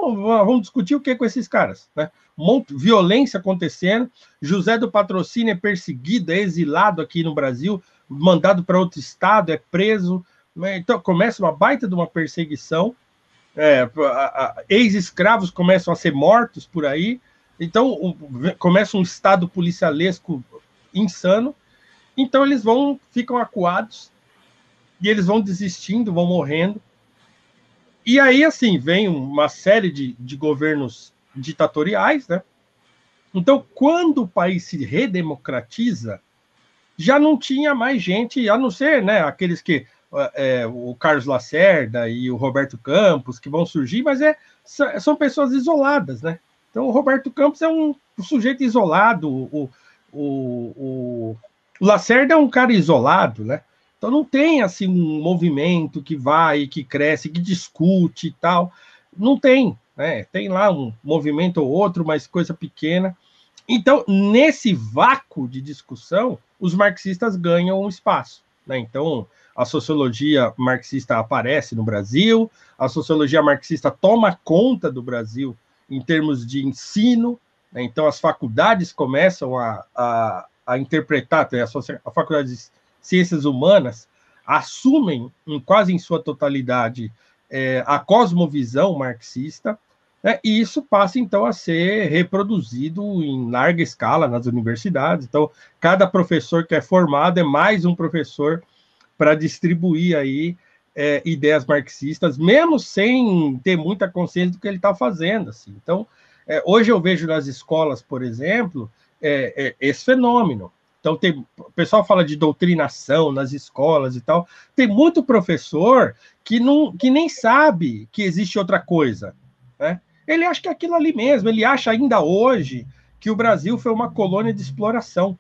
vamos discutir o que com esses caras, né? Monte, violência acontecendo. José do Patrocínio é perseguido, é exilado aqui no Brasil, mandado para outro estado, é preso. Né? Então, começa uma baita de uma perseguição. É, Ex-escravos começam a ser mortos por aí. Então, um, começa um estado policialesco insano. Então, eles vão, ficam acuados e eles vão desistindo, vão morrendo. E aí, assim, vem uma série de, de governos ditatoriais, né? Então, quando o país se redemocratiza, já não tinha mais gente, a não ser né, aqueles que. É, o Carlos Lacerda e o Roberto Campos que vão surgir, mas é, são pessoas isoladas, né? Então, o Roberto Campos é um, um sujeito isolado, o, o, o, o Lacerda é um cara isolado, né? Então não tem assim um movimento que vai, que cresce, que discute e tal. Não tem, né? Tem lá um movimento ou outro, mas coisa pequena. Então, nesse vácuo de discussão, os marxistas ganham um espaço. Né? Então, a sociologia marxista aparece no Brasil, a sociologia marxista toma conta do Brasil em termos de ensino, né? então as faculdades começam a, a, a interpretar, a, a faculdade ciências humanas assumem, em, quase em sua totalidade, é, a cosmovisão marxista, né, e isso passa então a ser reproduzido em larga escala nas universidades. Então, cada professor que é formado é mais um professor para distribuir aí é, ideias marxistas, mesmo sem ter muita consciência do que ele está fazendo. Assim. Então, é, hoje eu vejo nas escolas, por exemplo, é, é, esse fenômeno. Então, tem, o pessoal fala de doutrinação nas escolas e tal. Tem muito professor que, não, que nem sabe que existe outra coisa. Né? Ele acha que é aquilo ali mesmo, ele acha ainda hoje que o Brasil foi uma colônia de exploração.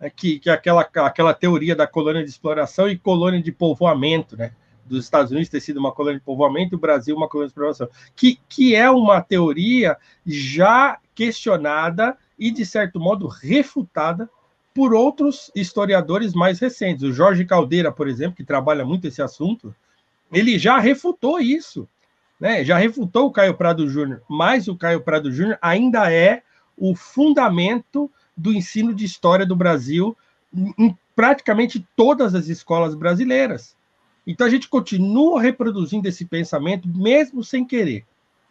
Né? Que, que aquela, aquela teoria da colônia de exploração e colônia de povoamento, né? Dos Estados Unidos ter sido uma colônia de povoamento o Brasil uma colônia de exploração. Que, que é uma teoria já questionada e, de certo modo, refutada por outros historiadores mais recentes. O Jorge Caldeira, por exemplo, que trabalha muito esse assunto, ele já refutou isso, né? Já refutou o Caio Prado Júnior, mas o Caio Prado Júnior ainda é o fundamento do ensino de história do Brasil em praticamente todas as escolas brasileiras. Então a gente continua reproduzindo esse pensamento mesmo sem querer.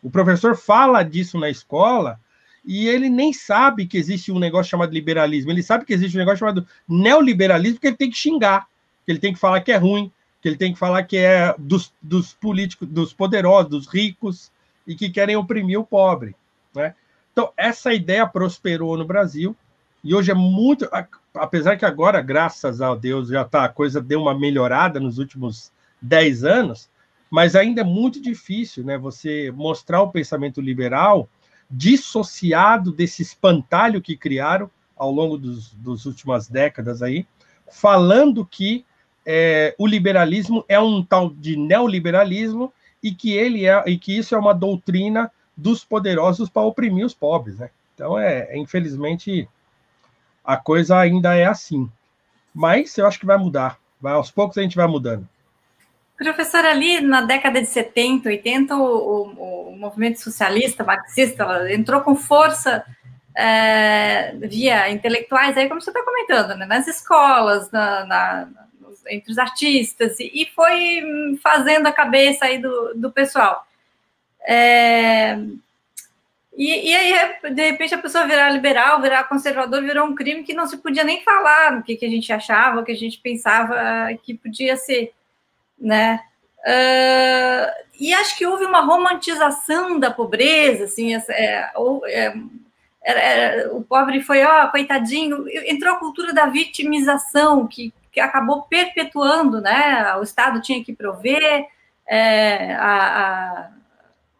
O professor fala disso na escola, e ele nem sabe que existe um negócio chamado liberalismo. Ele sabe que existe um negócio chamado neoliberalismo, que ele tem que xingar, que ele tem que falar que é ruim, que ele tem que falar que é dos, dos políticos, dos poderosos, dos ricos, e que querem oprimir o pobre. Né? Então, essa ideia prosperou no Brasil, e hoje é muito. Apesar que agora, graças a Deus, já tá, a coisa deu uma melhorada nos últimos 10 anos, mas ainda é muito difícil né, você mostrar o pensamento liberal dissociado desse espantalho que criaram ao longo dos últimas décadas aí, falando que é, o liberalismo é um tal de neoliberalismo e que ele é e que isso é uma doutrina dos poderosos para oprimir os pobres, né? Então é, é infelizmente a coisa ainda é assim, mas eu acho que vai mudar. Vai, aos poucos a gente vai mudando. Professor, ali na década de 70, 80, o, o, o movimento socialista, marxista, entrou com força é, via intelectuais, aí como você está comentando, né, nas escolas, na, na, entre os artistas, e, e, foi fazendo a cabeça aí do, do pessoal. É, e, e, aí, de repente, a pessoa virar liberal, virar conservador, virou um crime que não se podia nem falar no que, que a gente achava, o que a gente pensava que podia ser, né? Uh, e acho que houve uma romantização da pobreza, assim, é, é, é, o pobre foi, ó, coitadinho, entrou a cultura da vitimização, que, que acabou perpetuando, né? O Estado tinha que prover, é, a, a,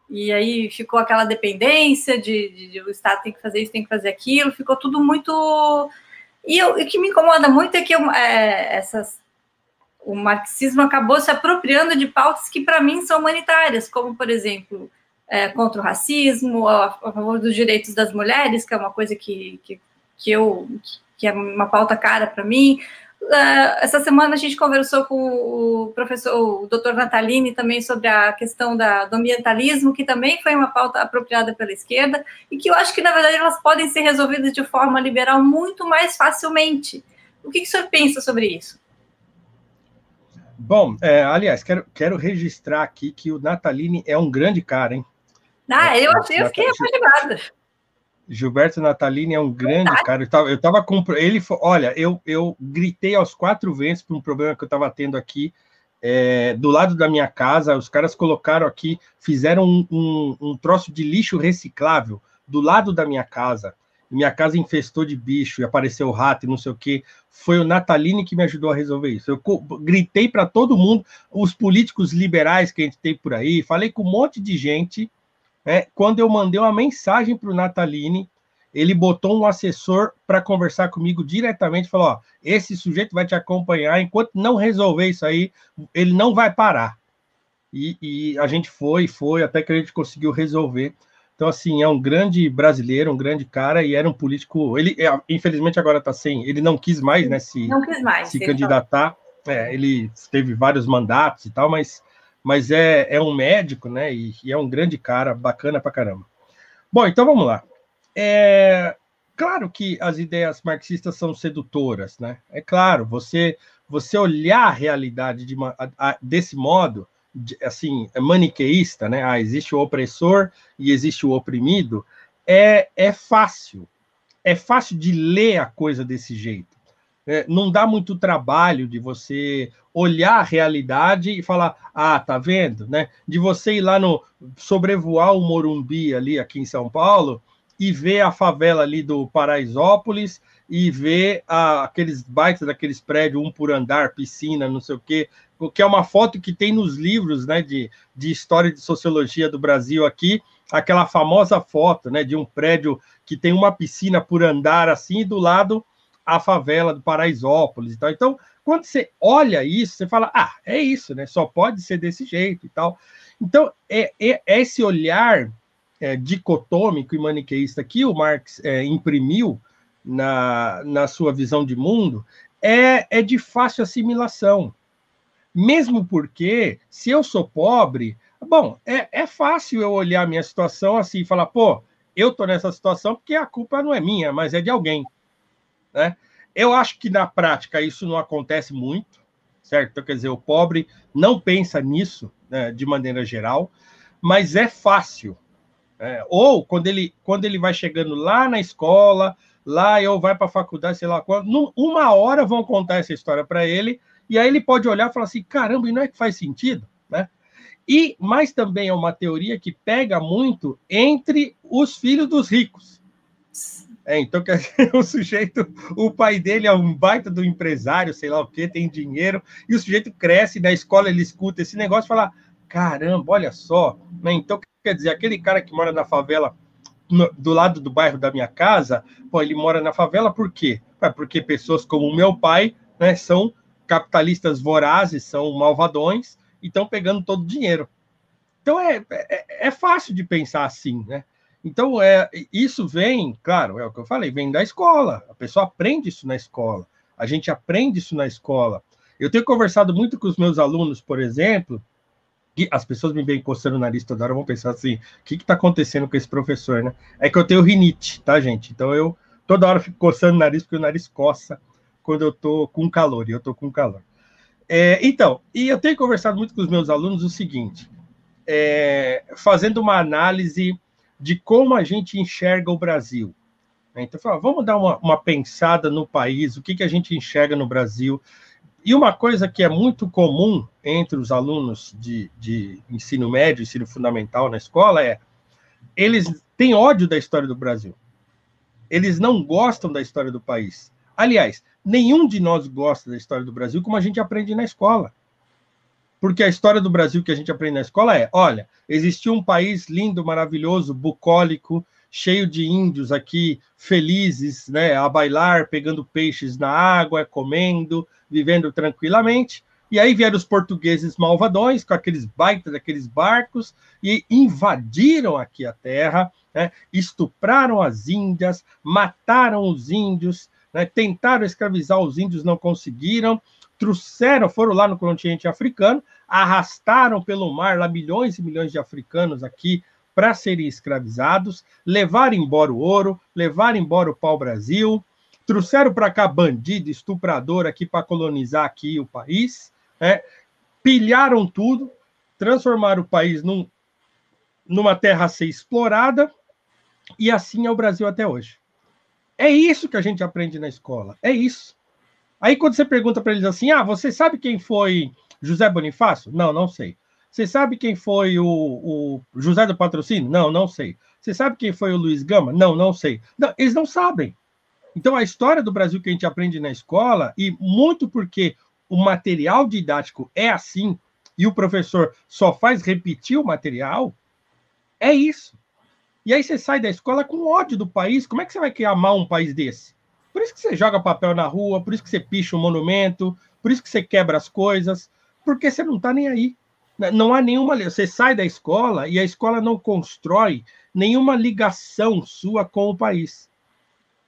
e aí ficou aquela dependência de, de, de, o Estado tem que fazer isso, tem que fazer aquilo, ficou tudo muito. E eu, o que me incomoda muito é que eu, é, essas, o marxismo acabou se apropriando de pautas que, para mim, são humanitárias, como, por exemplo, é, contra o racismo, a, a, favor dos direitos das mulheres, que é uma coisa que, que, que eu que é uma pauta cara para mim, Uh, essa semana a gente conversou com o professor, o doutor Natalini, também sobre a questão da, do ambientalismo, que também foi uma pauta apropriada pela esquerda, e que eu acho que, na verdade, elas podem ser resolvidas de forma liberal muito mais facilmente. O que, que o senhor pensa sobre isso? Bom, é, aliás, quero, quero registrar aqui que o Natalini é um grande cara, hein? Ah, eu, eu fiquei apaixonada. Gilberto Natalini é um grande cara. Eu tava, eu tava com ele, olha, eu, eu gritei aos quatro ventos por um problema que eu estava tendo aqui é, do lado da minha casa. Os caras colocaram aqui, fizeram um, um, um, troço de lixo reciclável do lado da minha casa. Minha casa infestou de bicho e apareceu rato e não sei o que. Foi o Natalini que me ajudou a resolver isso. Eu gritei para todo mundo, os políticos liberais que a gente tem por aí, falei com um monte de gente é, quando eu mandei uma mensagem para o Natalini, ele botou um assessor para conversar comigo diretamente, falou: ó, esse sujeito vai te acompanhar, enquanto não resolver isso aí, ele não vai parar. E, e, a gente foi, foi, até que a gente conseguiu resolver. Então, assim, é um grande brasileiro, um grande cara, e era um político. Ele, é, infelizmente, agora está sem. Ele não quis mais, né, se, mais, se candidatar. É, ele teve vários mandatos e tal, mas mas é, é um médico, né? E, e, é um grande cara, bacana pra caramba. Bom, então vamos lá. É claro que as ideias marxistas são sedutoras, né? É claro, você você olhar a realidade de uma, a, a, desse modo, assim, é maniqueísta, né? Ah, existe o opressor e existe o oprimido, é, é fácil. É fácil de ler a coisa desse jeito. É, não dá muito trabalho de você olhar a realidade e falar, ah, tá vendo, né? De você ir lá no sobrevoar o Morumbi ali aqui em São Paulo e ver a favela ali do Paraisópolis e ver aqueles baitas daqueles prédios, um por andar, piscina, não sei o quê, que é uma foto que tem nos livros, né, de, de história de sociologia do Brasil aqui, aquela famosa foto, né, de um prédio que tem uma piscina por andar assim, e do lado a favela do Paraisópolis e tal. Então, quando você olha isso, você fala, ah, é isso, né? Só pode ser desse jeito e tal. Então, é, é, é esse olhar é, dicotômico e maniqueísta que o Marx é, imprimiu na, na sua visão de mundo é, é de fácil assimilação. Mesmo porque, se eu sou pobre, bom, é, é fácil eu olhar a minha situação assim e falar, pô, eu tô nessa situação porque a culpa não é minha, mas é de alguém. Né? Eu acho que na prática isso não acontece muito, certo? Então, quer dizer, o pobre não pensa nisso né, de maneira geral, mas é fácil. É, ou quando ele, quando ele vai chegando lá na escola, lá eu vai para a faculdade, sei lá quando, uma hora vão contar essa história para ele, e aí ele pode olhar e falar assim: caramba, e não é que faz sentido? Né? E, mas também é uma teoria que pega muito entre os filhos dos ricos. É, então, o sujeito, o pai dele é um baita do empresário, sei lá o que, tem dinheiro, e o sujeito cresce, na escola ele escuta esse negócio e fala: caramba, olha só. Né? Então, quer dizer, aquele cara que mora na favela, do lado do bairro da minha casa, pô, ele mora na favela por quê? Porque pessoas como o meu pai né, são capitalistas vorazes, são malvadões, e estão pegando todo o dinheiro. Então é, é, é, fácil de pensar assim, né? Então é isso vem, claro, é o que eu falei, vem da escola. A pessoa aprende isso na escola. A gente aprende isso na escola. Eu tenho conversado muito com os meus alunos, por exemplo, as pessoas me veem coçando o nariz toda hora, vão pensar assim: o que está acontecendo com esse professor, né? É que eu tenho rinite, tá, gente? Então eu toda hora fico coçando o nariz, porque o nariz coça quando eu tô com calor, e eu tô com calor. É, então, e eu tenho conversado muito com os meus alunos o seguinte, é, fazendo uma análise de como a gente enxerga o Brasil. Então, vamos dar uma, uma pensada no país, o que, que a gente enxerga no Brasil. E uma coisa que é muito comum entre os alunos de, de ensino médio, ensino fundamental na escola é eles têm ódio da história do Brasil. Eles não gostam da história do país. Aliás, nenhum de nós gosta da história do Brasil como a gente aprende na escola. Porque a história do Brasil que a gente aprende na escola é: olha, existiu um país lindo, maravilhoso, bucólico, cheio de índios aqui, felizes, né, a bailar, pegando peixes na água, comendo, vivendo tranquilamente. E aí vieram os portugueses malvadões com aqueles baitas daqueles barcos e invadiram aqui a terra, né, estupraram as índias, mataram os índios, né, tentaram escravizar os índios, não conseguiram, trouxeram, foram lá no continente africano, arrastaram pelo mar lá milhões e milhões de africanos aqui para serem escravizados, levaram embora o ouro, levaram embora o pau-brasil, trouxeram para cá bandido, estuprador aqui para colonizar aqui o país, né? pilharam tudo, transformaram o país num, numa terra a ser explorada, e assim é o Brasil até hoje. É isso que a gente aprende na escola. É isso. Aí quando você pergunta para eles assim: ah, você sabe quem foi José Bonifácio? Não, não sei. Você sabe quem foi o, o José do Patrocínio? Não, não sei. Você sabe quem foi o Luiz Gama? Não, não sei. Não, eles não sabem. Então, a história do Brasil que a gente aprende na escola, e muito porque o material didático é assim, e o professor só faz repetir o material, é isso. E aí você sai da escola com ódio do país. Como é que você vai criar mal um país desse? Por isso que você joga papel na rua, por isso que você picha um monumento, por isso que você quebra as coisas, porque você não está nem aí. Não há nenhuma. Você sai da escola e a escola não constrói nenhuma ligação sua com o país.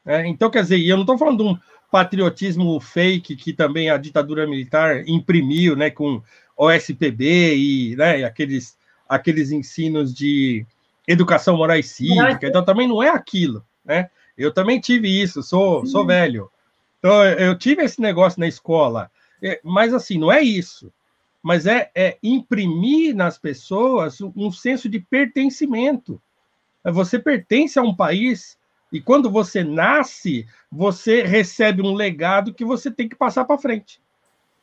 É, então, quer dizer, eu não estou falando de um patriotismo fake que também a ditadura militar imprimiu, né, com OSPB e né, aqueles, aqueles ensinos de educação moral e cívica, então também não é aquilo, né? Eu também tive isso, sou, sou velho. Então, eu tive esse negócio na escola, é, mas assim, não é isso. Mas é, é imprimir nas pessoas um senso de pertencimento. Você pertence a um país e quando você nasce, você recebe um legado que você tem que passar para frente.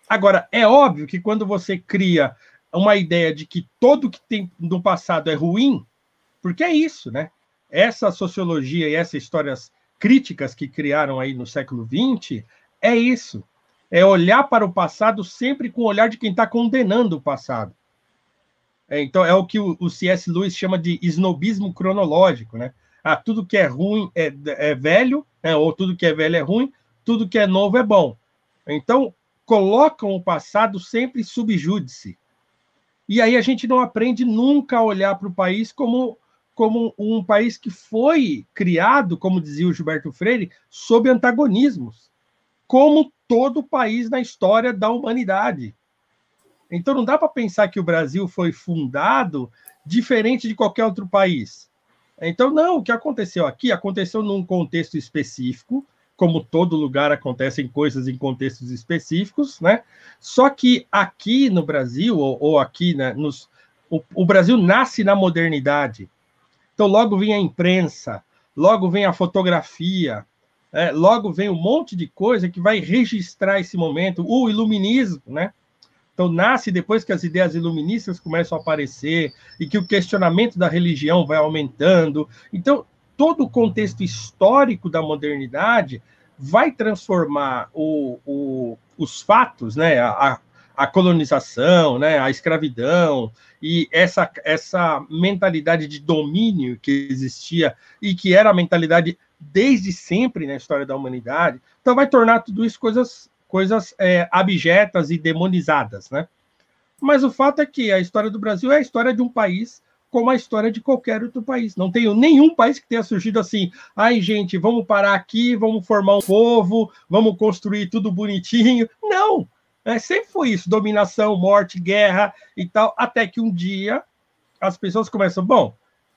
Agora, é óbvio que quando você cria uma ideia de que tudo que tem no passado é ruim, porque é isso, né? Essa sociologia e essas histórias críticas que criaram aí no século XX é isso. É olhar para o passado sempre com o olhar de quem está condenando o passado. É, então, é o que o, o C.S. Lewis chama de snobismo cronológico, né? Ah, tudo que é ruim é, é velho, né? ou tudo que é velho é ruim, tudo que é novo é bom. Então, colocam o passado sempre subjúdice. E aí a gente não aprende nunca a olhar para o país como como um país que foi criado, como dizia o Gilberto Freire, sob antagonismos, como todo país na história da humanidade. Então não dá para pensar que o Brasil foi fundado diferente de qualquer outro país. Então, não, o que aconteceu aqui aconteceu num contexto específico, como todo lugar acontecem coisas em contextos específicos, né? Só que aqui no Brasil, ou, ou aqui, né, nos, o, o Brasil nasce na modernidade. Então, logo vem a imprensa, logo vem a fotografia, é, logo vem um monte de coisa que vai registrar esse momento, o iluminismo, né? Então, nasce depois que as ideias iluministas começam a aparecer e que o questionamento da religião vai aumentando. Então, todo o contexto histórico da modernidade vai transformar o, o, os fatos, né, a, a colonização, né, a escravidão e essa, essa mentalidade de domínio que existia e que era a mentalidade desde sempre na história da humanidade, então vai tornar tudo isso coisas, coisas é, abjetas e demonizadas, né? Mas o fato é que a história do Brasil é a história de um país como a história de qualquer outro país. Não tem nenhum país que tenha surgido assim. Ai, gente, vamos parar aqui, vamos formar um povo, vamos construir tudo bonitinho. Não! É, sempre foi isso: dominação, morte, guerra e tal. Até que um dia as pessoas começam, bom,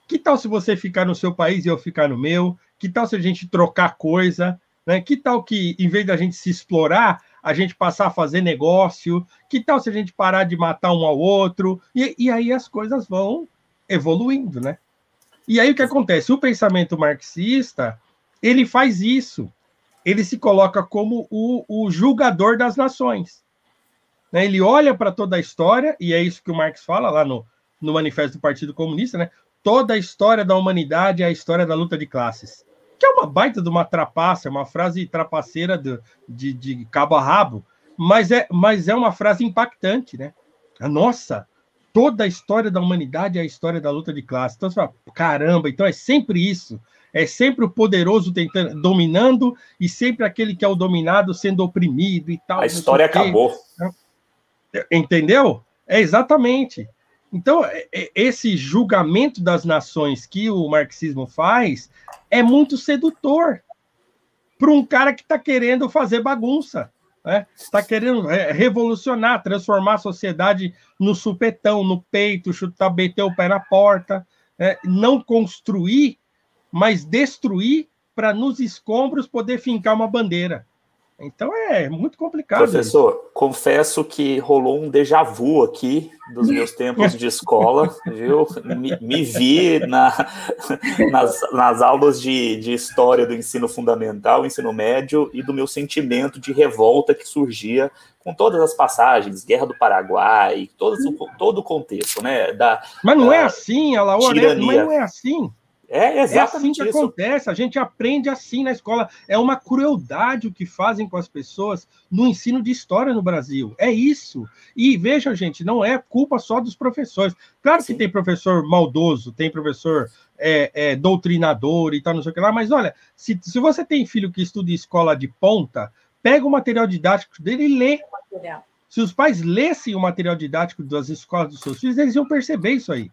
que tal se você ficar no seu país e eu ficar no meu? Que tal se a gente trocar coisa? Né? Que tal que, em vez da gente se explorar, a gente passar a fazer negócio? Que tal se a gente parar de matar um ao outro? E, e aí as coisas vão evoluindo, né? E aí o que acontece? O pensamento marxista, ele faz isso. Ele se coloca como o, o julgador das nações. Né? Ele olha para toda a história, e é isso que o Marx fala lá no, no Manifesto do Partido Comunista, né? Toda a história da humanidade é a história da luta de classes. Que é uma baita de uma trapaça, uma frase trapaceira de, de, de cabo a rabo, mas é, mas é uma frase impactante, né? Nossa, toda a história da humanidade é a história da luta de classe. Então você fala, caramba, então é sempre isso. É sempre o poderoso tentando, dominando e sempre aquele que é o dominado sendo oprimido e tal. A história acabou. Entendeu? É exatamente. Então, é, é, esse julgamento das nações que o marxismo faz é muito sedutor para um cara que está querendo fazer bagunça né? Está querendo é, revolucionar, transformar a sociedade no supetão, no peito, chutar, meter o pé na porta, é, não construir, mas destruir para nos escombros poder fincar uma bandeira. Então é muito complicado. Professor, isso. confesso que rolou um déjà vu aqui dos meus tempos de escola, viu? Me, me vi na, nas, nas aulas de, de história do ensino fundamental, ensino médio e do meu sentimento de revolta que surgia com todas as passagens, Guerra do Paraguai, todo, todo o contexto, né? Da, mas não da é assim, Alaor, mas não é assim. É exatamente é assim que isso. acontece, a gente aprende assim na escola. É uma crueldade o que fazem com as pessoas no ensino de história no Brasil. É isso. E veja, gente, não é culpa só dos professores. Claro Sim. que tem professor maldoso, tem professor é, é, doutrinador e tal, não sei o que lá, mas olha, se, se você tem filho que estuda em escola de ponta, pega o material didático dele e lê. Se os pais lessem o material didático das escolas dos seus filhos, eles iam perceber isso aí.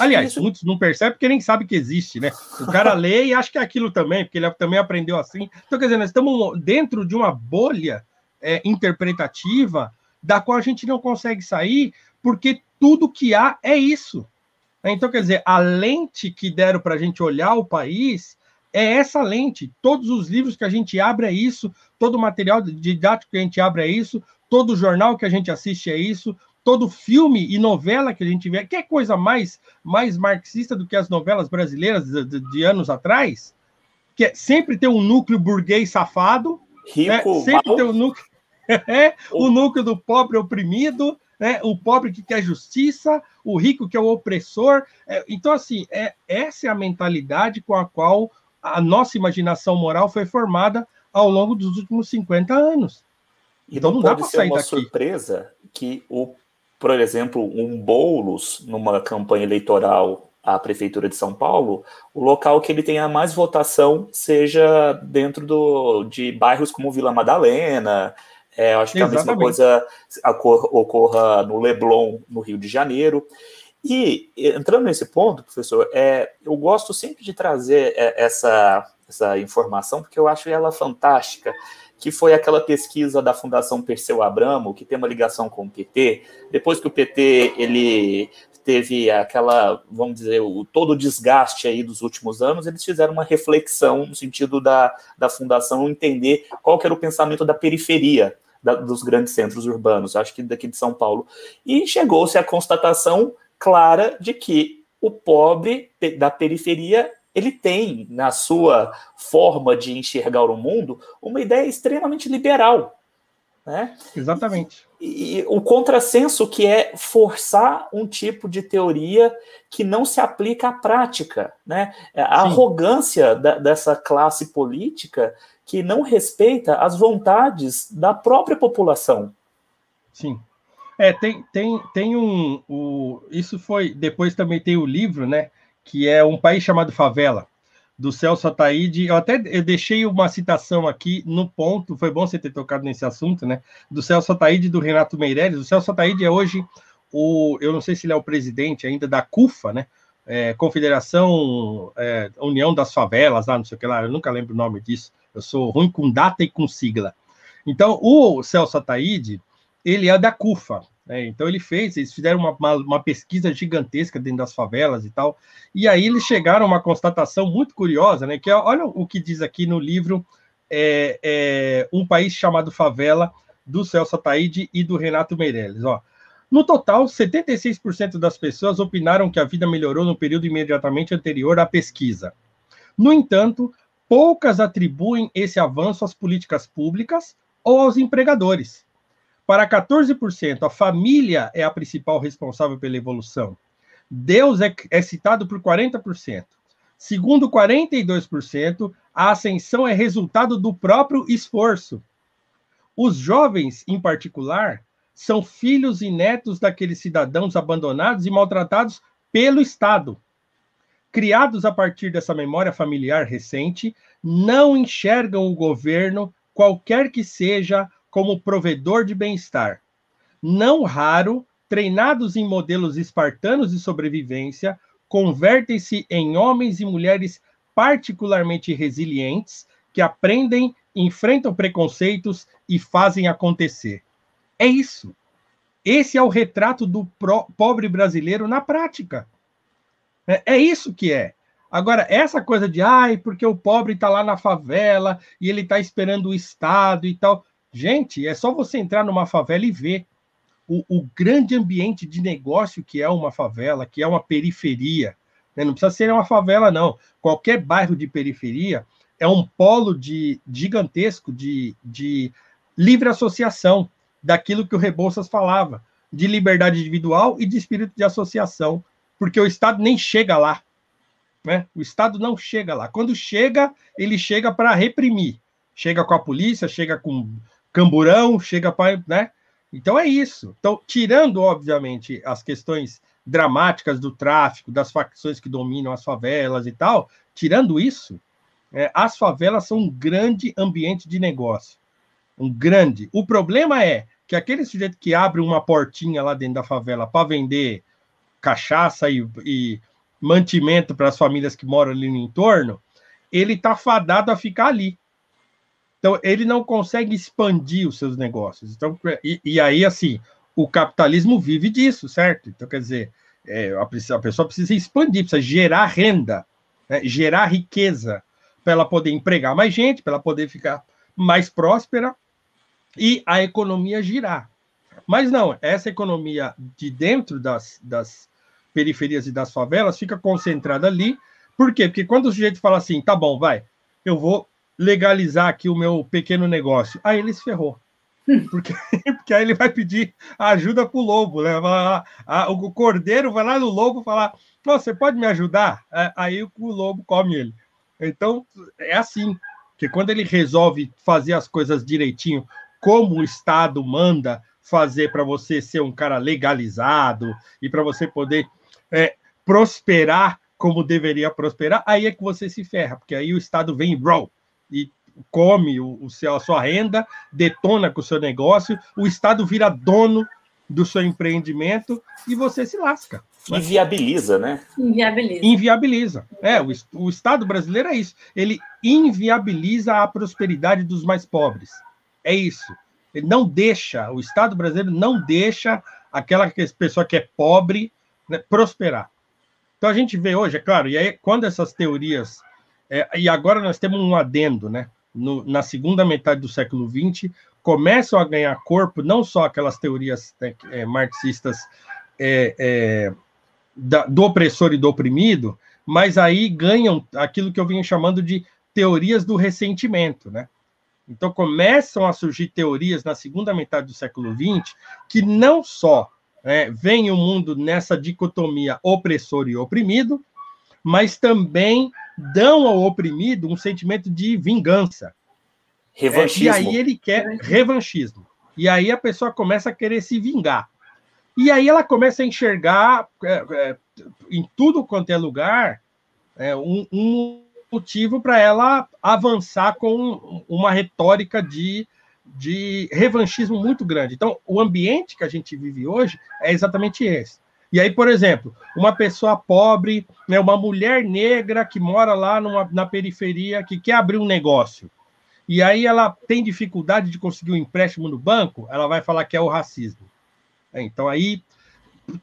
Aliás, isso... muitos não percebem porque nem sabe que existe, né? O cara lê e acha que é aquilo também, porque ele também aprendeu assim. Então, quer dizer, nós estamos dentro de uma bolha é, interpretativa da qual a gente não consegue sair, porque tudo que há é isso. Então, quer dizer, a lente que deram para a gente olhar o país é essa lente. Todos os livros que a gente abre é isso, todo o material didático que a gente abre é isso, todo jornal que a gente assiste é isso, todo filme e novela que a gente vê, que é coisa mais, mais marxista do que as novelas brasileiras de, de, de anos atrás, que é sempre ter um núcleo burguês safado, Rico, né? sempre mal. ter um núcleo, é, o núcleo do pobre oprimido, né? o pobre que quer justiça, o rico que é o opressor. É, então, assim, é, essa é a mentalidade com a qual a nossa imaginação moral foi formada ao longo dos últimos 50 anos. E então, não, não pode ser uma daqui. surpresa que o por exemplo, um Boulos numa campanha eleitoral à Prefeitura de São Paulo, o local que ele tenha mais votação seja dentro do, de bairros como Vila Madalena. É, acho que Exatamente. a mesma coisa ocorra no Leblon, no Rio de Janeiro. E entrando nesse ponto, professor, é, eu gosto sempre de trazer é, essa, essa informação, porque eu acho ela fantástica que foi aquela pesquisa da Fundação Perseu Abramo, que tem uma ligação com o PT. Depois que o PT ele teve aquela, vamos dizer, o, todo o desgaste aí dos últimos anos, eles fizeram uma reflexão no sentido da, da fundação entender qual era o pensamento da periferia da, dos grandes centros urbanos, acho que daqui de São Paulo. E chegou-se à constatação clara de que o pobre da periferia ele tem, na sua forma de enxergar o mundo, uma ideia extremamente liberal. Né? Exatamente. E, e, o contrassenso que é forçar um tipo de teoria que não se aplica à prática, né? A Sim. arrogância da, dessa classe política que não respeita as vontades da própria população. Sim. É, tem, tem, tem um. O, isso foi. Depois também tem o livro, né? Que é Um País Chamado Favela do Celso Ataíde. Eu até eu deixei uma citação aqui no ponto, foi bom você ter tocado nesse assunto, né? Do Celso Ataíde e do Renato Meirelles. O Celso Ataíde é hoje o, eu não sei se ele é o presidente ainda da CUFA, né? É, Confederação é, União das Favelas, lá, não sei o que lá, eu nunca lembro o nome disso. Eu sou ruim com data e com sigla. Então, o Celso Ataíde, ele é da CUFA, é, então ele fez, eles fizeram uma, uma, uma, pesquisa gigantesca dentro das favelas e tal, e aí eles chegaram a uma constatação muito curiosa, né? Que é, olha o que diz aqui no livro é, é, Um País Chamado Favela, do Celso Ataíde e do Renato Meirelles. Ó. No total, 76% das pessoas opinaram que a vida melhorou no período imediatamente anterior à pesquisa. No entanto, poucas atribuem esse avanço às políticas públicas ou aos empregadores. Para 14%, a família é a principal responsável pela evolução. Deus é, é citado por 40%. Segundo 42%, a ascensão é resultado do próprio esforço. Os jovens, em particular, são filhos e netos daqueles cidadãos abandonados e maltratados pelo Estado. Criados a partir dessa memória familiar recente, não enxergam o governo, qualquer que seja como provedor de bem-estar. Não raro, treinados em modelos espartanos de sobrevivência, convertem-se em homens e mulheres particularmente resilientes que aprendem, enfrentam preconceitos e fazem acontecer. É isso. Esse é o retrato do pobre brasileiro na prática. É, é isso que é. Agora, essa coisa de, ai, porque o pobre está lá na favela e ele está esperando o Estado e tal. Gente, é só você entrar numa favela e ver o, o grande ambiente de negócio que é uma favela, que é uma periferia. Né? Não precisa ser uma favela, não. Qualquer bairro de periferia é um polo de gigantesco de, de livre associação, daquilo que o Rebouças falava, de liberdade individual e de espírito de associação, porque o Estado nem chega lá. Né? O Estado não chega lá. Quando chega, ele chega para reprimir. Chega com a polícia, chega com camburão, chega para. Né? Então é isso. Então, tirando, obviamente, as questões dramáticas do tráfico, das facções que dominam as favelas e tal, tirando isso, é, as favelas são um grande ambiente de negócio. Um grande. O problema é que aquele sujeito que abre uma portinha lá dentro da favela para vender cachaça e, e mantimento para as famílias que moram ali no entorno, ele está fadado a ficar ali. Então, ele não consegue expandir os seus negócios. Então, e, e aí, assim, o capitalismo vive disso, certo? Então, quer dizer, é, a, a, pessoa precisa expandir, precisa gerar renda, né? gerar riqueza, para ela poder empregar mais gente, para ela poder ficar mais próspera e a economia girar. Mas não, essa economia de dentro das, das periferias e das favelas fica concentrada ali. Por quê? Porque quando o sujeito fala assim, tá bom, vai, eu vou legalizar aqui o meu pequeno negócio. Aí ele se ferrou. Porque, porque aí ele vai pedir ajuda para o lobo, né? o cordeiro vai lá no lobo falar: você pode me ajudar? É, aí o lobo come ele. Então, é assim, que quando ele resolve fazer as coisas direitinho, como o Estado manda fazer para você ser um cara legalizado e para você poder é, prosperar como deveria prosperar, aí é que você se ferra, porque aí o Estado vem e e come o, o seu, a sua renda, detona com o seu negócio, o Estado vira dono do seu empreendimento e você se lasca. Né? Inviabiliza, né? Inviabiliza. Inviabiliza. É, o, o Estado brasileiro é isso. Ele inviabiliza a prosperidade dos mais pobres. É isso. Ele não deixa, o Estado brasileiro não deixa aquela pessoa que é pobre né, prosperar. Então a gente vê hoje, é claro, e aí quando essas teorias é, e agora nós temos um adendo, né? No, na segunda metade do século XX, começam a ganhar corpo não só aquelas teorias né, é, marxistas é, é, da, do opressor e do oprimido, mas aí ganham aquilo que eu vinha chamando de teorias do ressentimento, né? Então começam a surgir teorias na segunda metade do século XX que não só é, veem o mundo nessa dicotomia opressor e oprimido, mas também dão ao oprimido um sentimento de vingança. Revanchismo. É, e aí ele quer revanchismo. E aí a pessoa começa a querer se vingar. E aí ela começa a enxergar é, é, em tudo quanto é lugar é, um, um motivo para ela avançar com uma retórica de, de revanchismo muito grande. Então, o ambiente que a gente vive hoje é exatamente esse. E aí, por exemplo, uma pessoa pobre, né, uma mulher negra que mora lá numa, na periferia, que quer abrir um negócio, e aí ela tem dificuldade de conseguir um empréstimo no banco, ela vai falar que é o racismo. É, então aí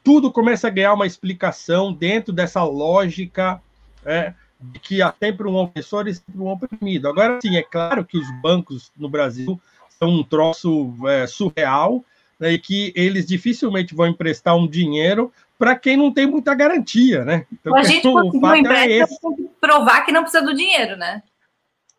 tudo começa a ganhar uma explicação dentro dessa lógica é, de que há sempre um opressor e sempre um oprimido. Agora, sim, é claro que os bancos no Brasil são um troço é, surreal né, e que eles dificilmente vão emprestar um dinheiro para quem não tem muita garantia, né? Então, a gente conseguiu um empréstimo, é provar que não precisa do dinheiro, né?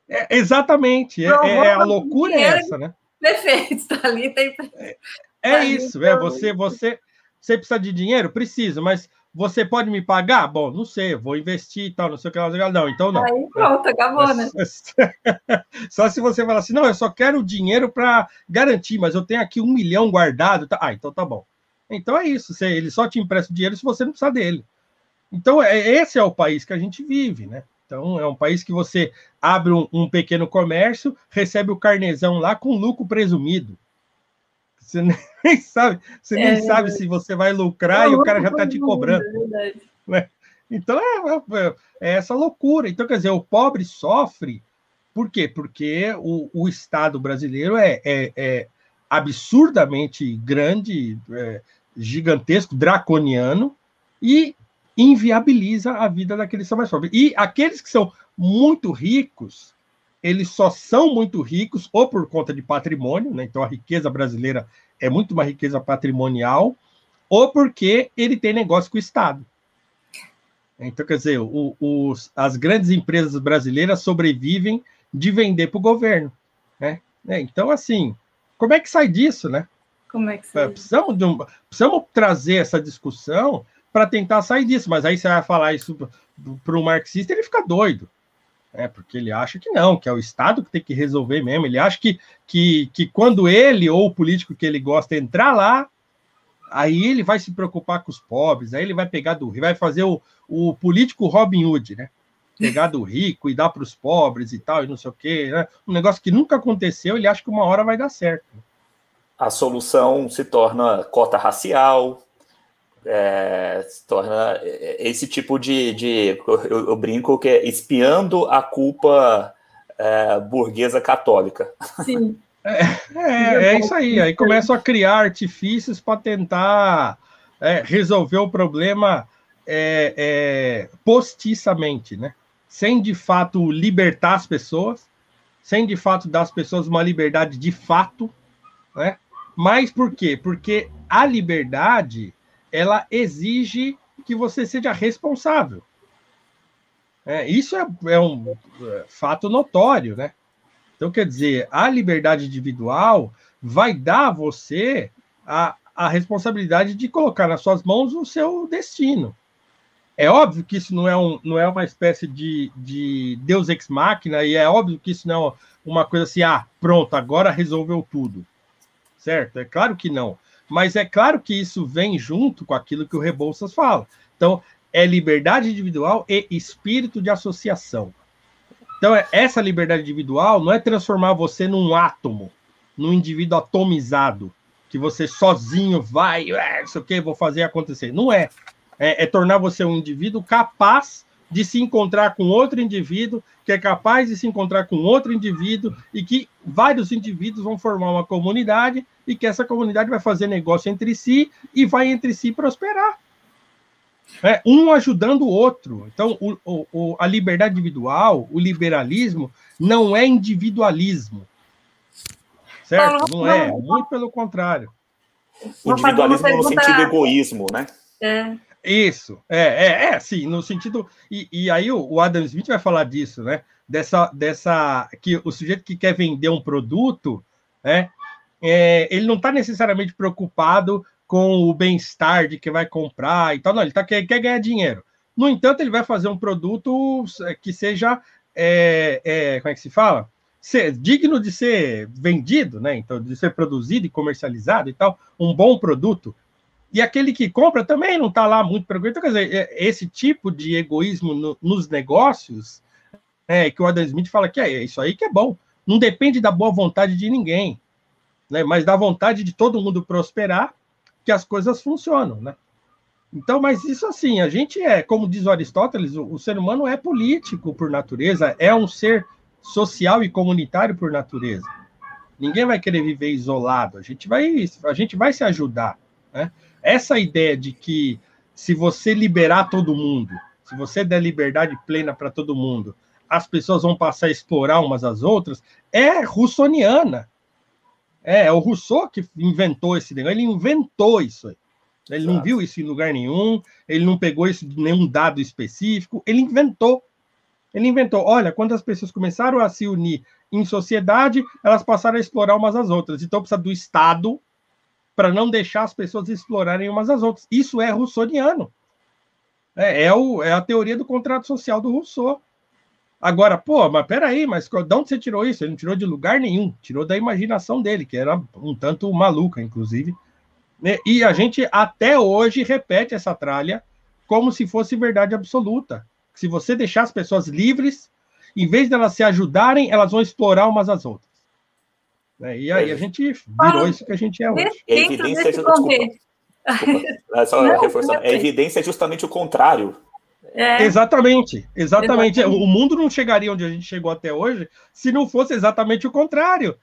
É, exatamente, é, é, a loucura é essa, né? Perfeito, está ali, tem. É, é tá isso, é você, você, você precisa de dinheiro, precisa, mas você pode me pagar? Bom, não sei, vou investir e tal, não sei o que lá. Não, então não. Aí pronto, acabou, né? Só se você falar assim, não, eu só quero dinheiro para garantir, mas eu tenho aqui um milhão guardado. Tá? Ah, então tá bom. Então é isso, ele só te empresta dinheiro se você não precisa dele. Então, é, esse é o país que a gente vive, né? Então, é um país que você abre um, um pequeno comércio, recebe o carnezão lá com lucro presumido. Você nem sabe, você nem é, sabe se você vai lucrar e o cara já está te cobrando. É né? Então é, é, é, essa loucura. Então, quer dizer, o pobre sofre. Por quê? Porque o, o Estado brasileiro é, é, absurdamente grande, gigantesco, draconiano, e inviabiliza a vida daqueles que são mais pobres. E aqueles que são muito ricos, eles só são muito ricos ou por conta de patrimônio, né? então a riqueza brasileira é muito uma riqueza patrimonial, ou porque ele tem negócio com o Estado. Então, quer dizer, o, os, as grandes empresas brasileiras sobrevivem de vender para o governo. Né? É, então, assim, como é que sai disso, né? Como é que sai? Precisamos, um, precisamos trazer essa discussão para tentar sair disso, mas aí você vai falar isso para o marxista, ele fica doido né? Porque ele acha que não, que é o Estado que tem que resolver mesmo. Ele acha que, que, que quando ele ou o político que ele gosta entrar lá, aí ele vai se preocupar com os pobres, aí ele vai pegar do vai fazer o, o político Robin Hood, né? Pegar do rico e dar para os pobres e tal, e não sei o quê, né? Um negócio que nunca aconteceu, ele acha que uma hora vai dar certo. A solução se torna cota racial, é, se torna esse tipo de, de eu, eu, brinco que é espiando a culpa é, burguesa católica. Sim. É, é, é, isso aí. Aí começam a criar artifícios para tentar é, resolver o problema é, é, postiçamente, né? Sem de fato libertar as pessoas, sem de fato dar às pessoas uma liberdade de fato, né? Mas por quê? Porque a liberdade ela exige que você seja responsável. É, isso é, é um é, fato notório, né? Então, quer dizer, a liberdade individual vai dar a você a, a responsabilidade de colocar nas suas mãos o seu destino. É óbvio que isso não é, um, não é uma espécie de, de Deus ex machina, e é óbvio que isso não é uma coisa assim, ah, pronto, agora resolveu tudo. Certo? É claro que não. Mas é claro que isso vem junto com aquilo que o Rebouças fala. Então, é liberdade individual e espírito de associação. Então, é, essa liberdade individual não é transformar você num átomo, num indivíduo atomizado, que você sozinho vai, é, isso que vou fazer acontecer. Não é. é. É tornar você um indivíduo capaz de se encontrar com outro indivíduo, que é capaz de se encontrar com outro indivíduo, e que vários indivíduos vão formar uma comunidade, e que essa comunidade vai fazer negócio entre si e vai entre si prosperar. É, um ajudando o outro. Então, o, o, a liberdade individual, o liberalismo, não é individualismo. Certo? Não é, muito pelo contrário. O individualismo no sentido egoísmo, né? É. Isso, é, é, é, sim, no sentido. E, e aí o, o, Adam Smith vai falar disso, né? dessa, dessa que o sujeito que quer vender um produto, né, é, ele não está necessariamente preocupado com o bem-estar de quem vai comprar e tal, não, ele tá, quer, quer ganhar dinheiro. No entanto, ele vai fazer um produto que seja, é, é, como é que se fala? Ser, digno de ser vendido, né? Então, de ser produzido e comercializado e tal, um bom produto. E aquele que compra também não está lá muito preocupado. Então, quer dizer, é, esse tipo de egoísmo no, nos negócios, é, que o Adam Smith fala que é isso aí que é bom. Não depende da boa vontade de ninguém, né? mas da vontade de todo mundo prosperar que as coisas funcionam, né? Então, mas isso assim, a gente é, como diz Aristóteles, o, o, ser humano é político por natureza, é um ser social e comunitário por natureza. Ninguém vai querer viver isolado, a gente vai, a gente vai se ajudar, né? Essa ideia de que se você liberar todo mundo, se você der liberdade plena para todo mundo, as pessoas vão passar a explorar umas às outras, é russoniana. É, é o Rousseau que inventou esse negócio, ele inventou isso aí. Ele Exato. não viu isso em lugar nenhum, ele não pegou isso de nenhum dado específico, ele inventou. Ele inventou, olha, quando as pessoas começaram a se unir em sociedade, elas passaram a explorar umas às outras. Então precisa do Estado para não deixar as pessoas explorarem umas às outras. Isso é russoniano. É, é, o, é a teoria do contrato social do Rousseau. Agora, pô, mas peraí, mas de onde você tirou isso? Ele não tirou de lugar nenhum, tirou da imaginação dele, que era um tanto maluca, inclusive. E a gente até hoje repete essa tralha como se fosse verdade absoluta. Se você deixar as pessoas livres, em vez de elas se ajudarem, elas vão explorar umas às outras. Né? E aí a gente virou isso que a gente é hoje. É evidência, desculpa, desculpa, é só reforçar, é evidência justamente o contrário é. Exatamente, exatamente. O mundo não chegaria onde a gente chegou até hoje se não fosse exatamente o contrário.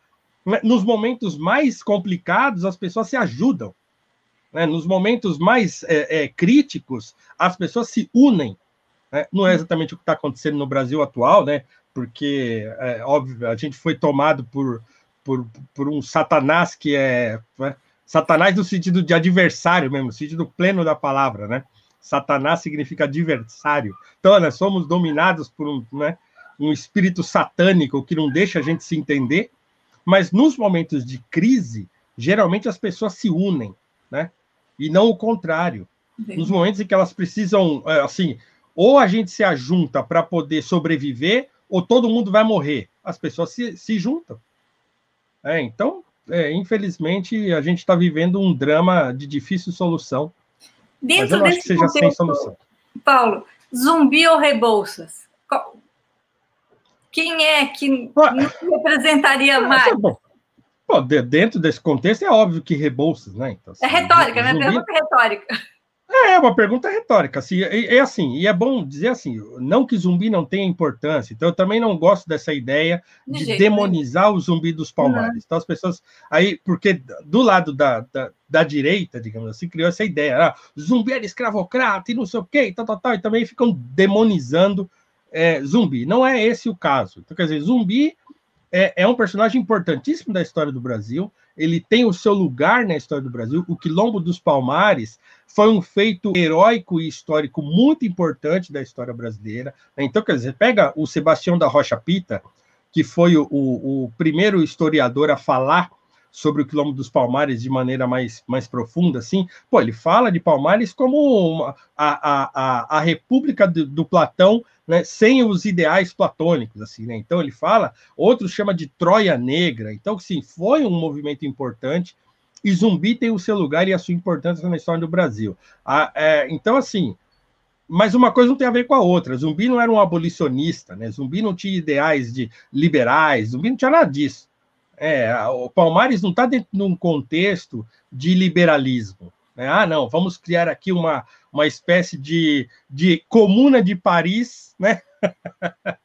Né? Nos momentos mais complicados, as pessoas se ajudam. Né? Nos momentos mais é, é, críticos, as pessoas se unem. Né? Não é exatamente o que está acontecendo no Brasil atual, né? porque, é, óbvio, a gente foi tomado por, por, por um satanás que é. Né? Satanás no sentido de adversário mesmo, no sentido pleno da palavra, né? Satanás significa adversário. Então, nós somos dominados por um, né, um espírito satânico que não deixa a gente se entender, mas nos momentos de crise, geralmente as pessoas se unem, né? E não o contrário. Entendi. Nos momentos em que elas precisam, é, assim, ou a gente se ajunta para poder sobreviver, ou todo mundo vai morrer. As pessoas se, se juntam. É, então, é, infelizmente, a gente está vivendo um drama de difícil solução Dentro desse que seja contexto, sem solução. Paulo, zumbi ou Rebouças? Quem é que não representaria mais? Pô, dentro desse contexto é óbvio que Rebouças, né? Então, assim, é retórica, né? Zumbi... Pergunta retórica. É, é uma pergunta retórica. Assim, é, é, assim, e é bom dizer assim, não que zumbi não tenha importância. Então, eu também não gosto dessa ideia de, de demonizar o zumbi dos palmares. Então, as pessoas. Aí, porque do lado da, da, da direita, digamos assim, criou essa ideia. Ah, zumbi era escravocrata e não sei o quê, e tal, tal, tal, e também ficam demonizando é, zumbi. Não é esse o caso. Então, quer dizer, zumbi é, é um personagem importantíssimo da história do Brasil ele tem o seu lugar na história do Brasil. O Quilombo dos Palmares foi um feito heróico e histórico muito importante da história brasileira. Então, quer dizer, pega o Sebastião da Rocha Pita, que foi o, o, o primeiro historiador a falar sobre o Quilombo dos Palmares de maneira mais, mais profunda, assim, pô, ele fala de Palmares como uma, a, a, a, República do, do Platão, né, sem os ideais platônicos, assim, né? Então ele fala, outro chama de Troia Negra. Então, sim, foi um movimento importante e Zumbi tem o seu lugar e a sua importância na história do Brasil. Ah, é, então, assim, mas uma coisa não tem a ver com a outra. Zumbi não era um abolicionista, né? Zumbi não tinha ideais de liberais, Zumbi não tinha nada disso. É, o Palmares não está dentro de um contexto de liberalismo. Né? Ah, não, vamos criar aqui uma, uma espécie de, de comuna de Paris, né?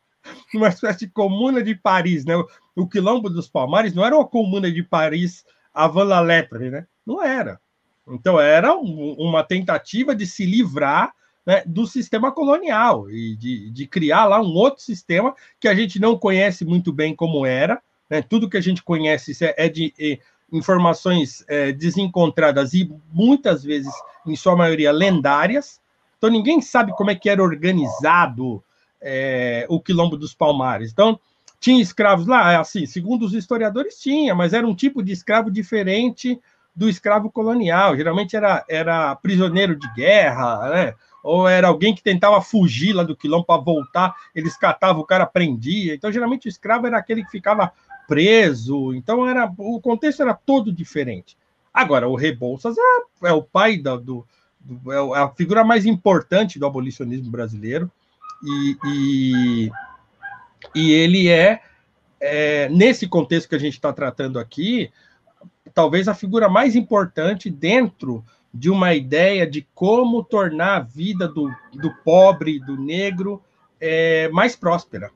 uma espécie de comuna de Paris, né? O, Quilombo dos Palmares não era uma comuna de Paris avant la lettre, né? Não era. Então, era um, uma tentativa de se livrar né, do sistema colonial e de, de criar lá um outro sistema que a gente não conhece muito bem como era, né? Tudo que a gente conhece é de é, informações é, desencontradas e muitas vezes, em sua maioria, lendárias. Então ninguém sabe como é que era organizado é, o Quilombo dos Palmares. Então, tinha escravos lá, assim, segundo os historiadores, tinha, mas era um tipo de escravo diferente do escravo colonial. Geralmente era, era prisioneiro de guerra, né? ou era alguém que tentava fugir lá do quilombo para voltar, eles catavam, o cara prendia. Então, geralmente, o escravo era aquele que ficava preso. Então, era o contexto era todo diferente. Agora, o Rebouças é, é o pai da, do, do, é a figura mais importante do abolicionismo brasileiro. E, e, e ele é, é, nesse contexto que a gente está tratando aqui, talvez a figura mais importante dentro de uma ideia de como tornar a vida do, do pobre, do negro, é, mais próspera.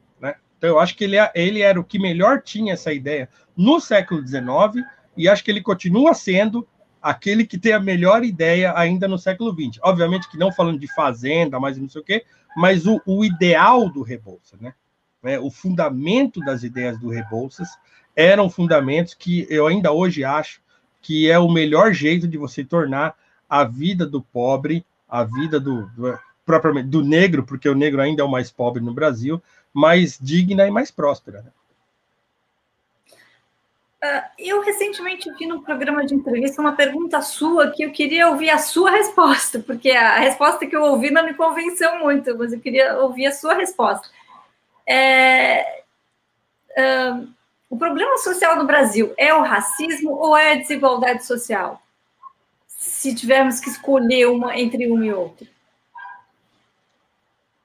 Então, eu acho que ele, é, ele era o que melhor tinha essa ideia no século XIX, e acho que ele continua sendo aquele que tem a melhor ideia ainda no século XX. Obviamente que não falando de fazenda, mas não sei o quê, mas o, o ideal do Rebouças, né? É, o fundamento das ideias do Rebouças eram fundamentos que eu ainda hoje acho que é o melhor jeito de você tornar a vida do pobre, a vida do, do propriamente do negro, porque o negro ainda é o mais pobre no Brasil, mais digna e mais próspera. Né? Uh, eu recentemente vi no programa de entrevista uma pergunta sua que eu queria ouvir a sua resposta, porque a resposta que eu ouvi não me convenceu muito, mas eu queria ouvir a sua resposta. É, uh, o problema social no Brasil é o racismo ou é a desigualdade social? Se tivermos que escolher uma entre um e outro.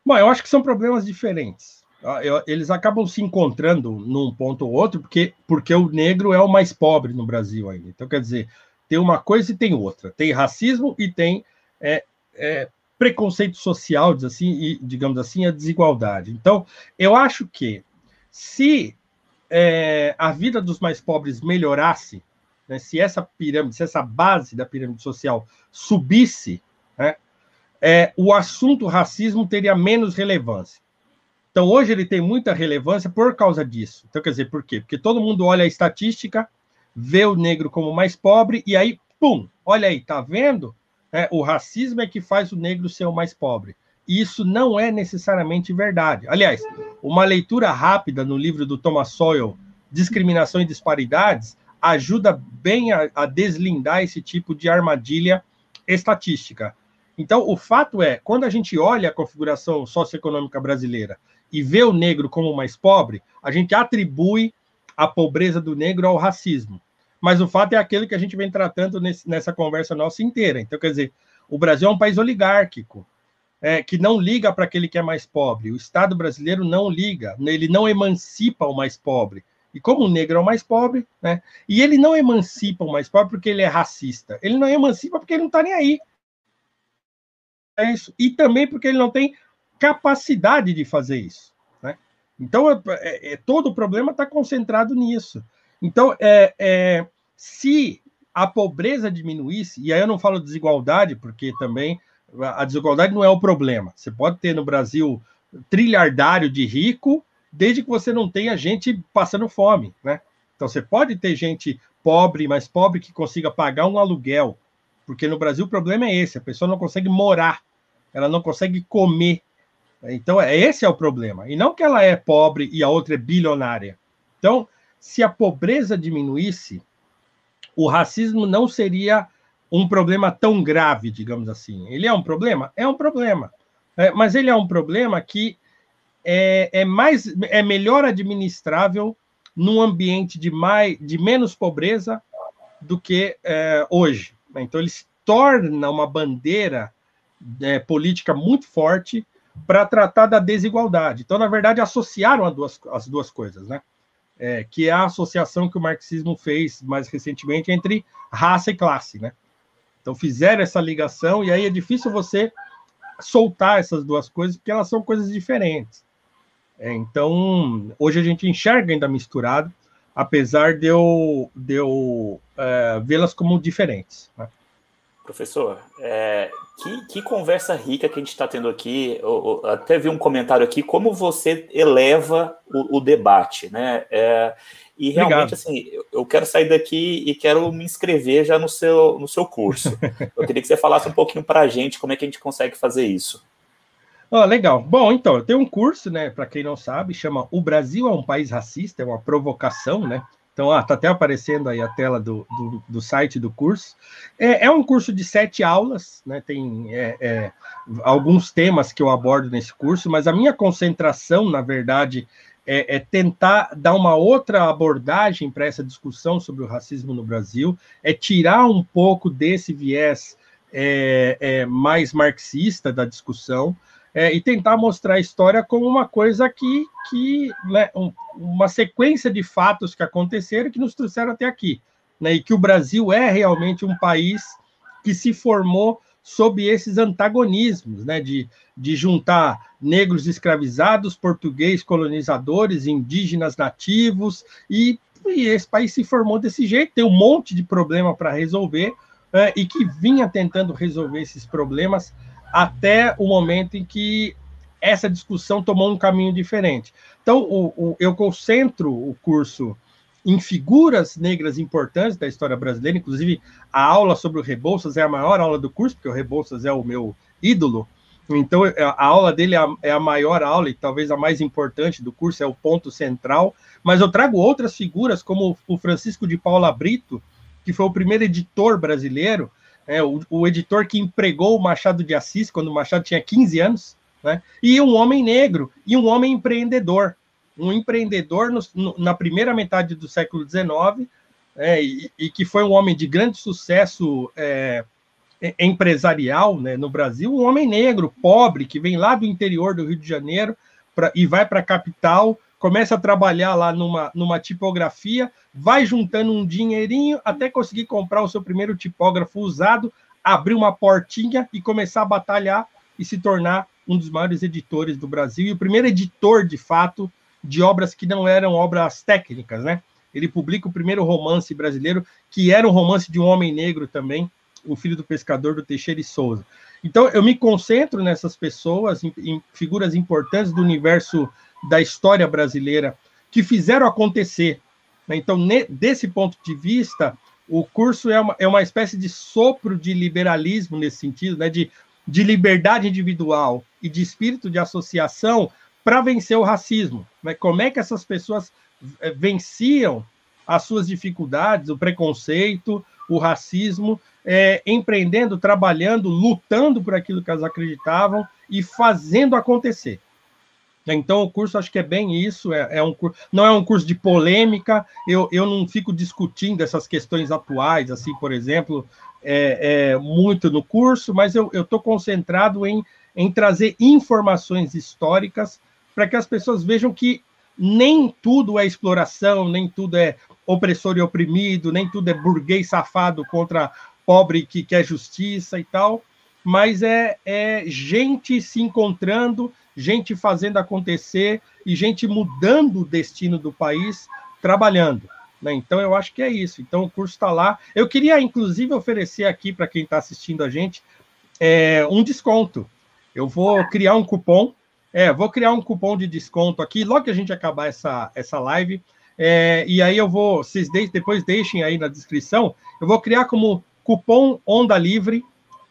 Bom, eu acho que são problemas diferentes. Eles acabam se encontrando num ponto ou outro, porque, porque o negro é o mais pobre no Brasil ainda. Então, quer dizer, tem uma coisa e tem outra. Tem racismo e tem é, é, preconceito social, assim, e, digamos assim, a desigualdade. Então, eu acho que se é, a vida dos mais pobres melhorasse, né, se essa pirâmide, se essa base da pirâmide social subisse, né, é, o assunto racismo teria menos relevância. Então, hoje ele tem muita relevância por causa disso. Então, quer dizer, por quê? Porque todo mundo olha a estatística, vê o negro como mais pobre, e aí, pum, olha aí, tá vendo? É, o racismo é que faz o negro ser o mais pobre. Isso não é necessariamente verdade. Aliás, uma leitura rápida no livro do Thomas Sowell, Discriminação e Disparidades, ajuda bem a, a deslindar esse tipo de armadilha estatística. Então, o fato é, quando a gente olha a configuração socioeconômica brasileira e vê o negro como mais pobre, a gente atribui a pobreza do negro ao racismo. Mas o fato é aquele que a gente vem tratando nesse, nessa conversa nossa inteira. Então, quer dizer, o Brasil é um país oligárquico é, que não liga para aquele que é mais pobre. O Estado brasileiro não liga, ele não emancipa o mais pobre. E como o negro é o mais pobre, né? E ele não emancipa o mais pobre porque ele é racista. Ele não emancipa porque ele não está nem aí. É isso. E também porque ele não tem capacidade de fazer isso. Né? Então, é, é, todo o problema está concentrado nisso. Então, é, é, se a pobreza diminuísse, e aí eu não falo desigualdade, porque também a desigualdade não é o problema. Você pode ter no Brasil trilhardário de rico, desde que você não tenha gente passando fome, né? Então você pode ter gente pobre, mas pobre que consiga pagar um aluguel, porque no Brasil o problema é esse, a pessoa não consegue morar, ela não consegue comer. Então é esse é o problema, e não que ela é pobre e a outra é bilionária. Então, se a pobreza diminuísse, o racismo não seria um problema tão grave, digamos assim. Ele é um problema? É um problema. É, mas ele é um problema que é, é, mais, é melhor administrável num ambiente de, mais, de menos pobreza do que é, hoje. Então, ele se torna uma bandeira é, política muito forte para tratar da desigualdade. Então, na verdade, associaram as duas, as duas coisas, né? É, que é a associação que o marxismo fez mais recentemente entre raça e classe, né? Então fizeram essa ligação e aí é difícil você soltar essas duas coisas porque elas são coisas diferentes. É, então hoje a gente enxerga ainda misturado, apesar de eu, de eu é, vê-las como diferentes. Né? Professor, é, que, que, conversa rica que a gente está tendo aqui. Eu, eu, até vi um comentário aqui, como você eleva o, o debate, né? É, e realmente, Obrigado. assim, eu quero sair daqui e quero me inscrever já no seu, no seu curso. eu queria que você falasse um pouquinho para a gente como é que a gente consegue fazer isso. Oh, legal. Bom, então, eu tenho um curso, né, para quem não sabe, chama O Brasil é um País Racista, é uma provocação, né? Então, ah, tá até aparecendo aí a tela do, do, do site do curso. É, é, um curso de sete aulas, né? Tem é, é, alguns temas que eu abordo nesse curso, mas a minha concentração, na verdade, é, é tentar dar uma outra abordagem para essa discussão sobre o racismo no Brasil, é tirar um pouco desse viés é, é, mais marxista da discussão é, e tentar mostrar a história como uma coisa que, que né, um, uma sequência de fatos que aconteceram que nos trouxeram até aqui, né, e que o Brasil é realmente um país que se formou sob esses antagonismos, né, de, de juntar negros escravizados, portugueses colonizadores, indígenas nativos, e, e, esse país se formou desse jeito, tem um monte de problema para resolver, é, e que vinha tentando resolver esses problemas até o momento em que essa discussão tomou um caminho diferente. Então, o, o, eu concentro o curso em figuras negras importantes da história brasileira, inclusive a aula sobre o Rebouças é a maior aula do curso, porque o Rebouças é o meu ídolo, então a aula dele é a, é a maior aula e talvez a mais importante do curso, é o ponto central, mas eu trago outras figuras, como o Francisco de Paula Brito, que foi o primeiro editor brasileiro, é, o, o, editor que empregou o Machado de Assis quando o Machado tinha 15 anos, né? e um homem negro, e um homem empreendedor. Um empreendedor no, no, na primeira metade do século XIX, é, e, e, que foi um homem de grande sucesso é, empresarial né, no Brasil, um homem negro, pobre, que vem lá do interior do Rio de Janeiro pra, e vai para a capital começa a trabalhar lá numa, numa tipografia, vai juntando um dinheirinho até conseguir comprar o seu primeiro tipógrafo usado, abrir uma portinha e começar a batalhar e se tornar um dos maiores editores do Brasil e o primeiro editor, de fato, de obras que não eram obras técnicas, né? Ele publica o primeiro romance brasileiro, que era um romance de um homem negro também, O Filho do Pescador, do Teixeira e Souza. Então, eu me concentro nessas pessoas, em, em figuras importantes do universo da história brasileira que fizeram acontecer. Né? Então, desse ponto de vista, o curso é uma, é uma espécie de sopro de liberalismo nesse sentido, né? de, de liberdade individual e de espírito de associação para vencer o racismo. Né? Como é que essas pessoas eh, venciam as suas dificuldades, o preconceito, o racismo, é, empreendendo, trabalhando, lutando por aquilo que elas acreditavam e fazendo acontecer. Então, o curso acho que é bem isso, é, é um não é um curso de polêmica, eu, eu não fico discutindo essas questões atuais, assim, por exemplo, é, é muito no curso, mas eu estou concentrado em, em trazer informações históricas para que as pessoas vejam que nem tudo é exploração, nem tudo é opressor e oprimido, nem tudo é burguês safado contra pobre que quer justiça e tal, mas é, é gente se encontrando gente fazendo acontecer e gente mudando o destino do país trabalhando. Né? Então, eu acho que é isso. Então, o curso está lá. Eu queria, inclusive, oferecer aqui para quem está assistindo a gente é, um desconto. Eu vou criar um cupom. É, vou criar um cupom de desconto aqui, logo que a gente acabar essa, essa live. É, e aí eu vou, vocês de, depois deixem aí na descrição, eu vou criar como cupom Onda Livre,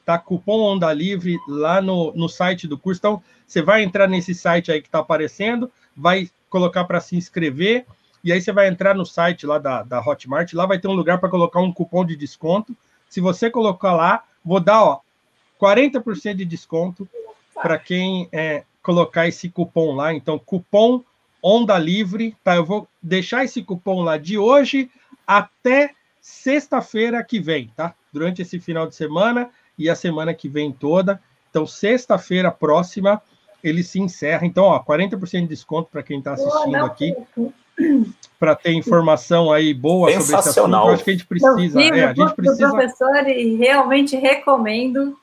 tá? Cupom Onda Livre lá no, no site do curso. Então, você vai entrar nesse site aí que está aparecendo, vai colocar para se inscrever, e aí você vai entrar no site lá da, da Hotmart, lá vai ter um lugar para colocar um cupom de desconto. Se você colocar lá, vou dar ó, 40% de desconto para quem é, colocar esse cupom lá. Então, cupom Onda Livre, tá? Eu vou deixar esse cupom lá de hoje até sexta-feira que vem, tá? Durante esse final de semana e a semana que vem toda. Então, sexta-feira próxima, ele se encerra. Então, ó, 40% de desconto para quem está assistindo aqui. Para ter informação aí boa sobre esse assunto, eu acho que a gente precisa. é, a gente precisa... professor e realmente recomendo.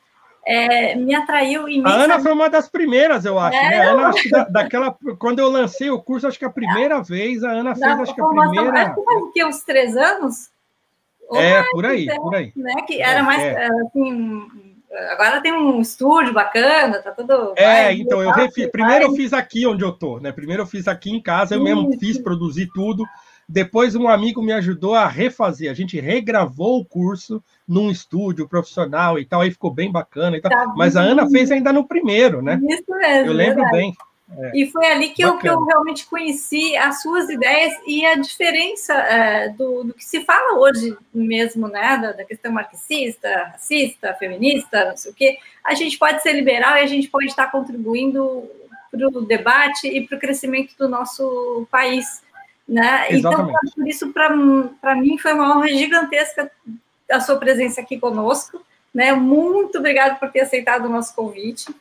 É, me atraiu imensamente. A Ana foi uma das primeiras, eu acho. É, né? A Ana, acho da, daquela, quando eu lancei o curso, acho que a primeira vez, a Ana fez, acho que a primeira. Acho que uns três anos? é, por aí, por aí. Né? Que era mais é. assim, agora tem um estúdio bacana, tá tudo. É, vai, então eu refi... primeiro eu fiz aqui onde eu tô, né? Primeiro eu fiz aqui em casa, eu Isso. mesmo fiz, produzi tudo. Depois um amigo me ajudou a refazer. A gente regravou o curso num estúdio profissional e tal, aí ficou bem bacana e tal. Tá Mas a Ana fez ainda no primeiro, né? Isso mesmo. Eu lembro verdade. bem. É. E foi ali que eu, que eu, realmente conheci as suas ideias e a diferença é, do, do, que se fala hoje mesmo, né? Da, da, questão marxista, racista, feminista, não sei o quê. A gente pode ser liberal e a gente pode estar contribuindo para o debate e para o crescimento do nosso país. Né? Então, por isso, para mim, foi uma honra gigantesca a sua presença aqui conosco. Né? Muito obrigado por ter aceitado o nosso convite.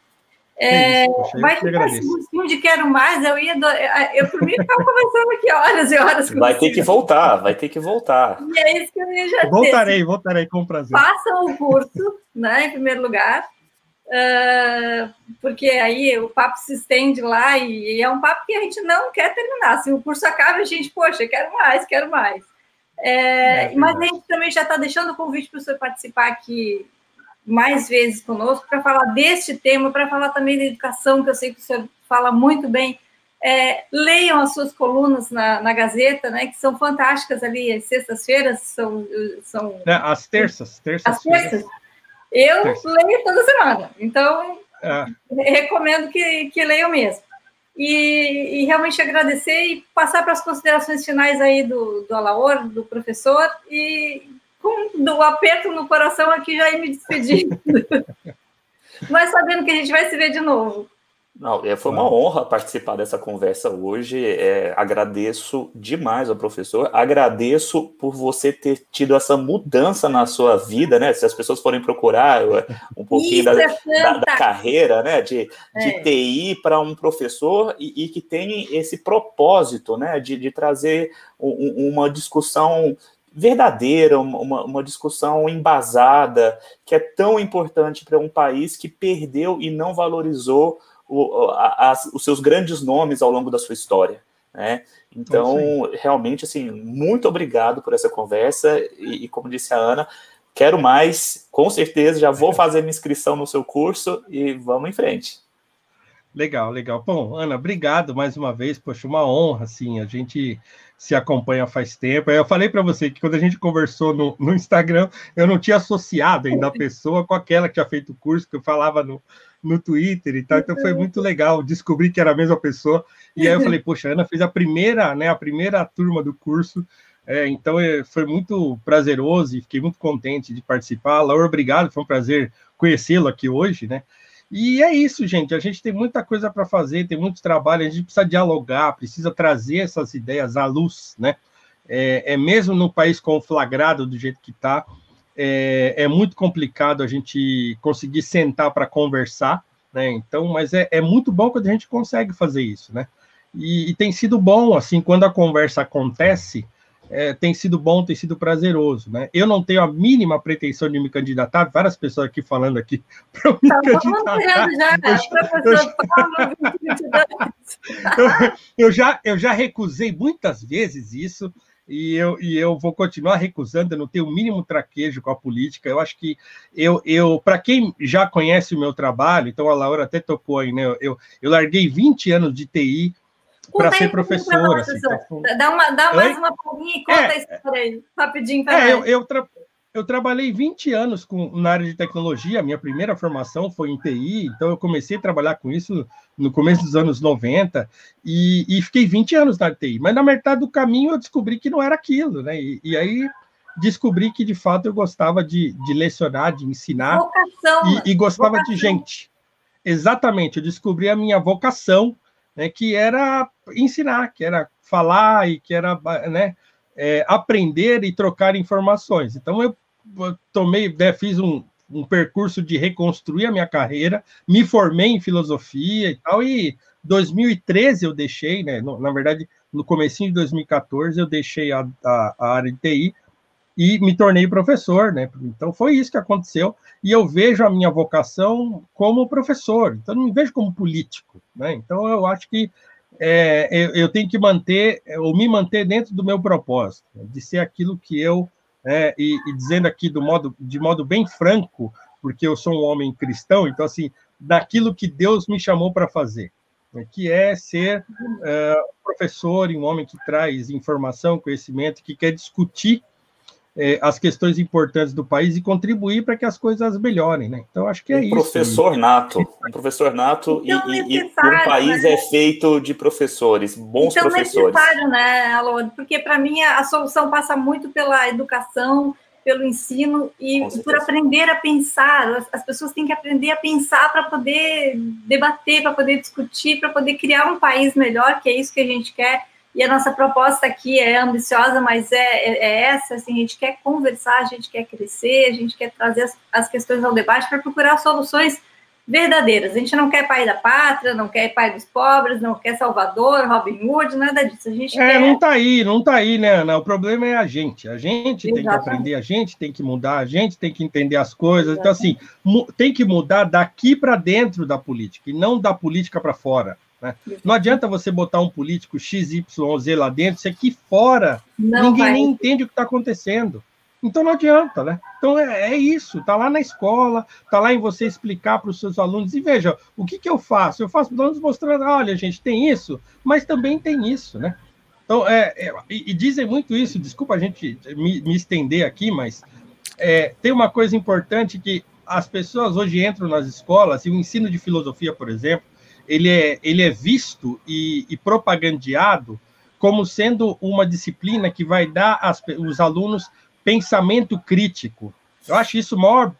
É, isso, vai ficar esse gostinho de quero mais, eu ia. Do... Eu, por mim, ficava conversando aqui horas e horas com Vai ter que voltar, vai ter que voltar. E é isso que eu ia já Voltarei, dizer. voltarei com prazer. Façam o curso, né, em primeiro lugar, uh, porque aí o papo se estende lá e, e, é um papo que a gente não quer terminar. Se o curso acaba, a gente, poxa, quero mais, quero mais. É, é mas a gente também já está deixando o convite para você participar aqui mais vezes conosco para falar deste tema, para falar também da educação, que eu sei que o senhor fala muito bem. É, leiam as suas colunas na, na, Gazeta, né, que são fantásticas ali, as sextas-feiras são... são é, as terças, terças. As terças. Eu terças. leio toda semana, então é. recomendo que, que leiam mesmo. E, e, realmente agradecer e passar para as considerações finais aí do, do Alaor, do professor, e com o aperto no coração aqui já ir me despedindo. Mas sabendo que a gente vai se ver de novo. Não, é, foi uma honra participar dessa conversa hoje. É, agradeço demais ao professor. Agradeço por você ter tido essa mudança na sua vida, né? Se as pessoas forem procurar é, um pouquinho da, é da, da, carreira, né? De, de é. TI para um professor e, e, que tem esse propósito, né? De, de trazer um, uma discussão verdadeira, uma, uma discussão embasada, que é tão importante para um país que perdeu e não valorizou o, a, os seus grandes nomes ao longo da sua história. Né? Então, realmente, assim, muito obrigado por essa conversa e, e, como disse a Ana, quero mais, com certeza, já vou fazer minha inscrição no seu curso e vamos em frente. Legal, legal. Bom, Ana, obrigado mais uma vez. Poxa, uma honra, assim, a gente se acompanha faz tempo. Eu falei para você que quando a gente conversou no, no, Instagram, eu não tinha associado ainda a pessoa com aquela que tinha feito o curso, que eu falava no, no Twitter e tal. Então foi muito legal descobrir que era a mesma pessoa. E aí eu falei, poxa, a Ana fez a primeira, né, a primeira turma do curso. É, então é, foi muito prazeroso e fiquei muito contente de participar. Laura, obrigado, foi um prazer conhecê-lo aqui hoje, né? E é isso, gente. A gente tem muita coisa para fazer, tem muito trabalho, a gente precisa dialogar, precisa trazer essas ideias à luz, né? É, é mesmo no país conflagrado do jeito que está, é, é, muito complicado a gente conseguir sentar para conversar, né? Então, mas é, é, muito bom quando a gente consegue fazer isso, né? E, e tem sido bom, assim, quando a conversa acontece, é, tem sido bom, tem sido prazeroso, né? Eu não tenho a mínima pretensão de me candidatar, várias pessoas aqui falando aqui para me tá candidatar. Já, eu, eu, eu, já, eu já recusei muitas vezes isso, e eu, e eu vou continuar recusando, eu não tenho o mínimo traquejo com a política. Eu acho que eu, eu para quem já conhece o meu trabalho, então a Laura até tocou aí, né? Eu, eu larguei 20 anos de TI para ser professora. Assim, tá dá, uma, dá mais uma palminha e conta é, a história aí, rapidinho. É, eu, eu, tra eu, trabalhei 20 anos com, na área de tecnologia, minha primeira formação foi em TI, então eu comecei a trabalhar com isso no começo dos anos 90 e, e fiquei 20 anos na TI. Mas na metade do caminho eu descobri que não era aquilo, né? E, e aí descobri que de fato eu gostava de, de lecionar, de ensinar vocação, e, e gostava vocação. de gente. Exatamente, eu descobri a minha vocação né, que era ensinar, que era falar e que era né, é, aprender e trocar informações. Então eu tomei, né, fiz um, um percurso de reconstruir a minha carreira, me formei em filosofia e tal, e 2013 eu deixei, né, no, na verdade, no comecinho de 2014 eu deixei a, a, a área de TI e me tornei professor, né? Então foi isso que aconteceu. E eu vejo a minha vocação como professor, então não me vejo como político, né? Então eu acho que é, eu, eu, tenho que manter, ou me manter dentro do meu propósito, né? de ser aquilo que eu, é, e, e, dizendo aqui do modo, de modo bem franco, porque eu sou um homem cristão, então assim, daquilo que Deus me chamou para fazer. né, que é ser uh, professor um homem que traz informação, conhecimento, que quer discutir é, as questões importantes do país e contribuir para que as coisas melhorem, né? Então acho que é um isso. Professor nato, um professor nato então, e, e, um país né? é feito de professores, bons então, professores. necessário, né, Alô? Porque para mim a, solução passa muito pela educação, pelo ensino e por aprender a pensar. As, as pessoas têm que aprender a pensar para poder debater, para poder discutir, para poder criar um país melhor, que é isso que a gente quer e a nossa proposta aqui é ambiciosa, mas é, é, é, essa, assim, a gente quer conversar, a gente quer crescer, a gente quer trazer as, as questões ao debate para procurar soluções verdadeiras. A gente não quer pai da pátria, não quer pai dos pobres, não quer Salvador, Robin Hood, nada disso. A gente é, quer... não tá aí, não tá aí, né, Ana? O problema é a gente. A gente Exatamente. tem que aprender, a gente tem que mudar, a gente tem que entender as coisas. Exatamente. Então, assim, tem que mudar daqui para dentro da política e não da política para fora. Né? Não adianta você botar um político XYZ lá dentro, se aqui fora não ninguém vai. nem entende o que está acontecendo. Então não adianta, né? Então é, é isso, está lá na escola, está lá em você explicar para os seus alunos. E veja, o que, que eu faço? Eu faço alunos mostrando, olha, gente, tem isso, mas também tem isso, né? Então, é, é e, e, dizem muito isso, desculpa a gente me, me estender aqui, mas é, tem uma coisa importante que as pessoas hoje entram nas escolas, e o ensino de filosofia, por exemplo, ele é, ele é visto e, e propagandeado como sendo uma disciplina que vai dar aos os alunos pensamento crítico. Eu acho isso maior,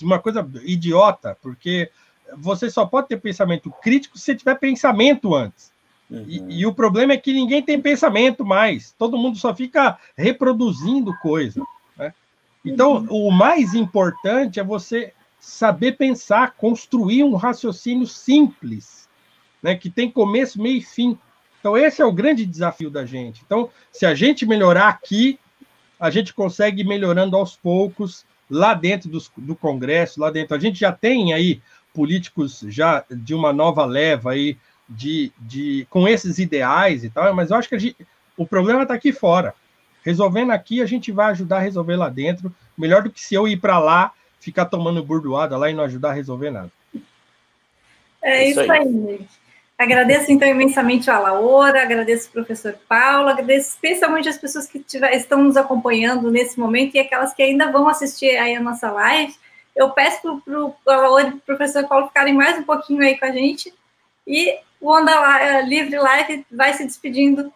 uma coisa idiota, porque você só pode ter pensamento crítico se você tiver pensamento antes. Uhum. E, e, o problema é que ninguém tem pensamento mais. Todo mundo só fica reproduzindo coisa. Né? Então, uhum. o mais importante é você saber pensar, construir um raciocínio simples né, que tem começo, meio e fim. Então, esse é o grande desafio da gente. Então, se a gente melhorar aqui, a gente consegue ir melhorando aos poucos lá dentro do, do Congresso, lá dentro. A gente já tem aí políticos já de uma nova leva aí de, de com esses ideais e tal, mas eu acho que gente, o problema está aqui fora. Resolvendo aqui, a gente vai ajudar a resolver lá dentro, melhor do que se eu ir para lá, ficar tomando burdoada lá e não ajudar a resolver nada. É isso aí, gente. Agradeço, então, imensamente a Laura, agradeço o professor Paulo, agradeço especialmente as pessoas que tiver, estão nos acompanhando nesse momento e aquelas que ainda vão assistir aí a nossa live. Eu peço para o Laura e o professor Paulo ficarem mais um pouquinho aí com a gente e o Onda Livre Live vai se despedindo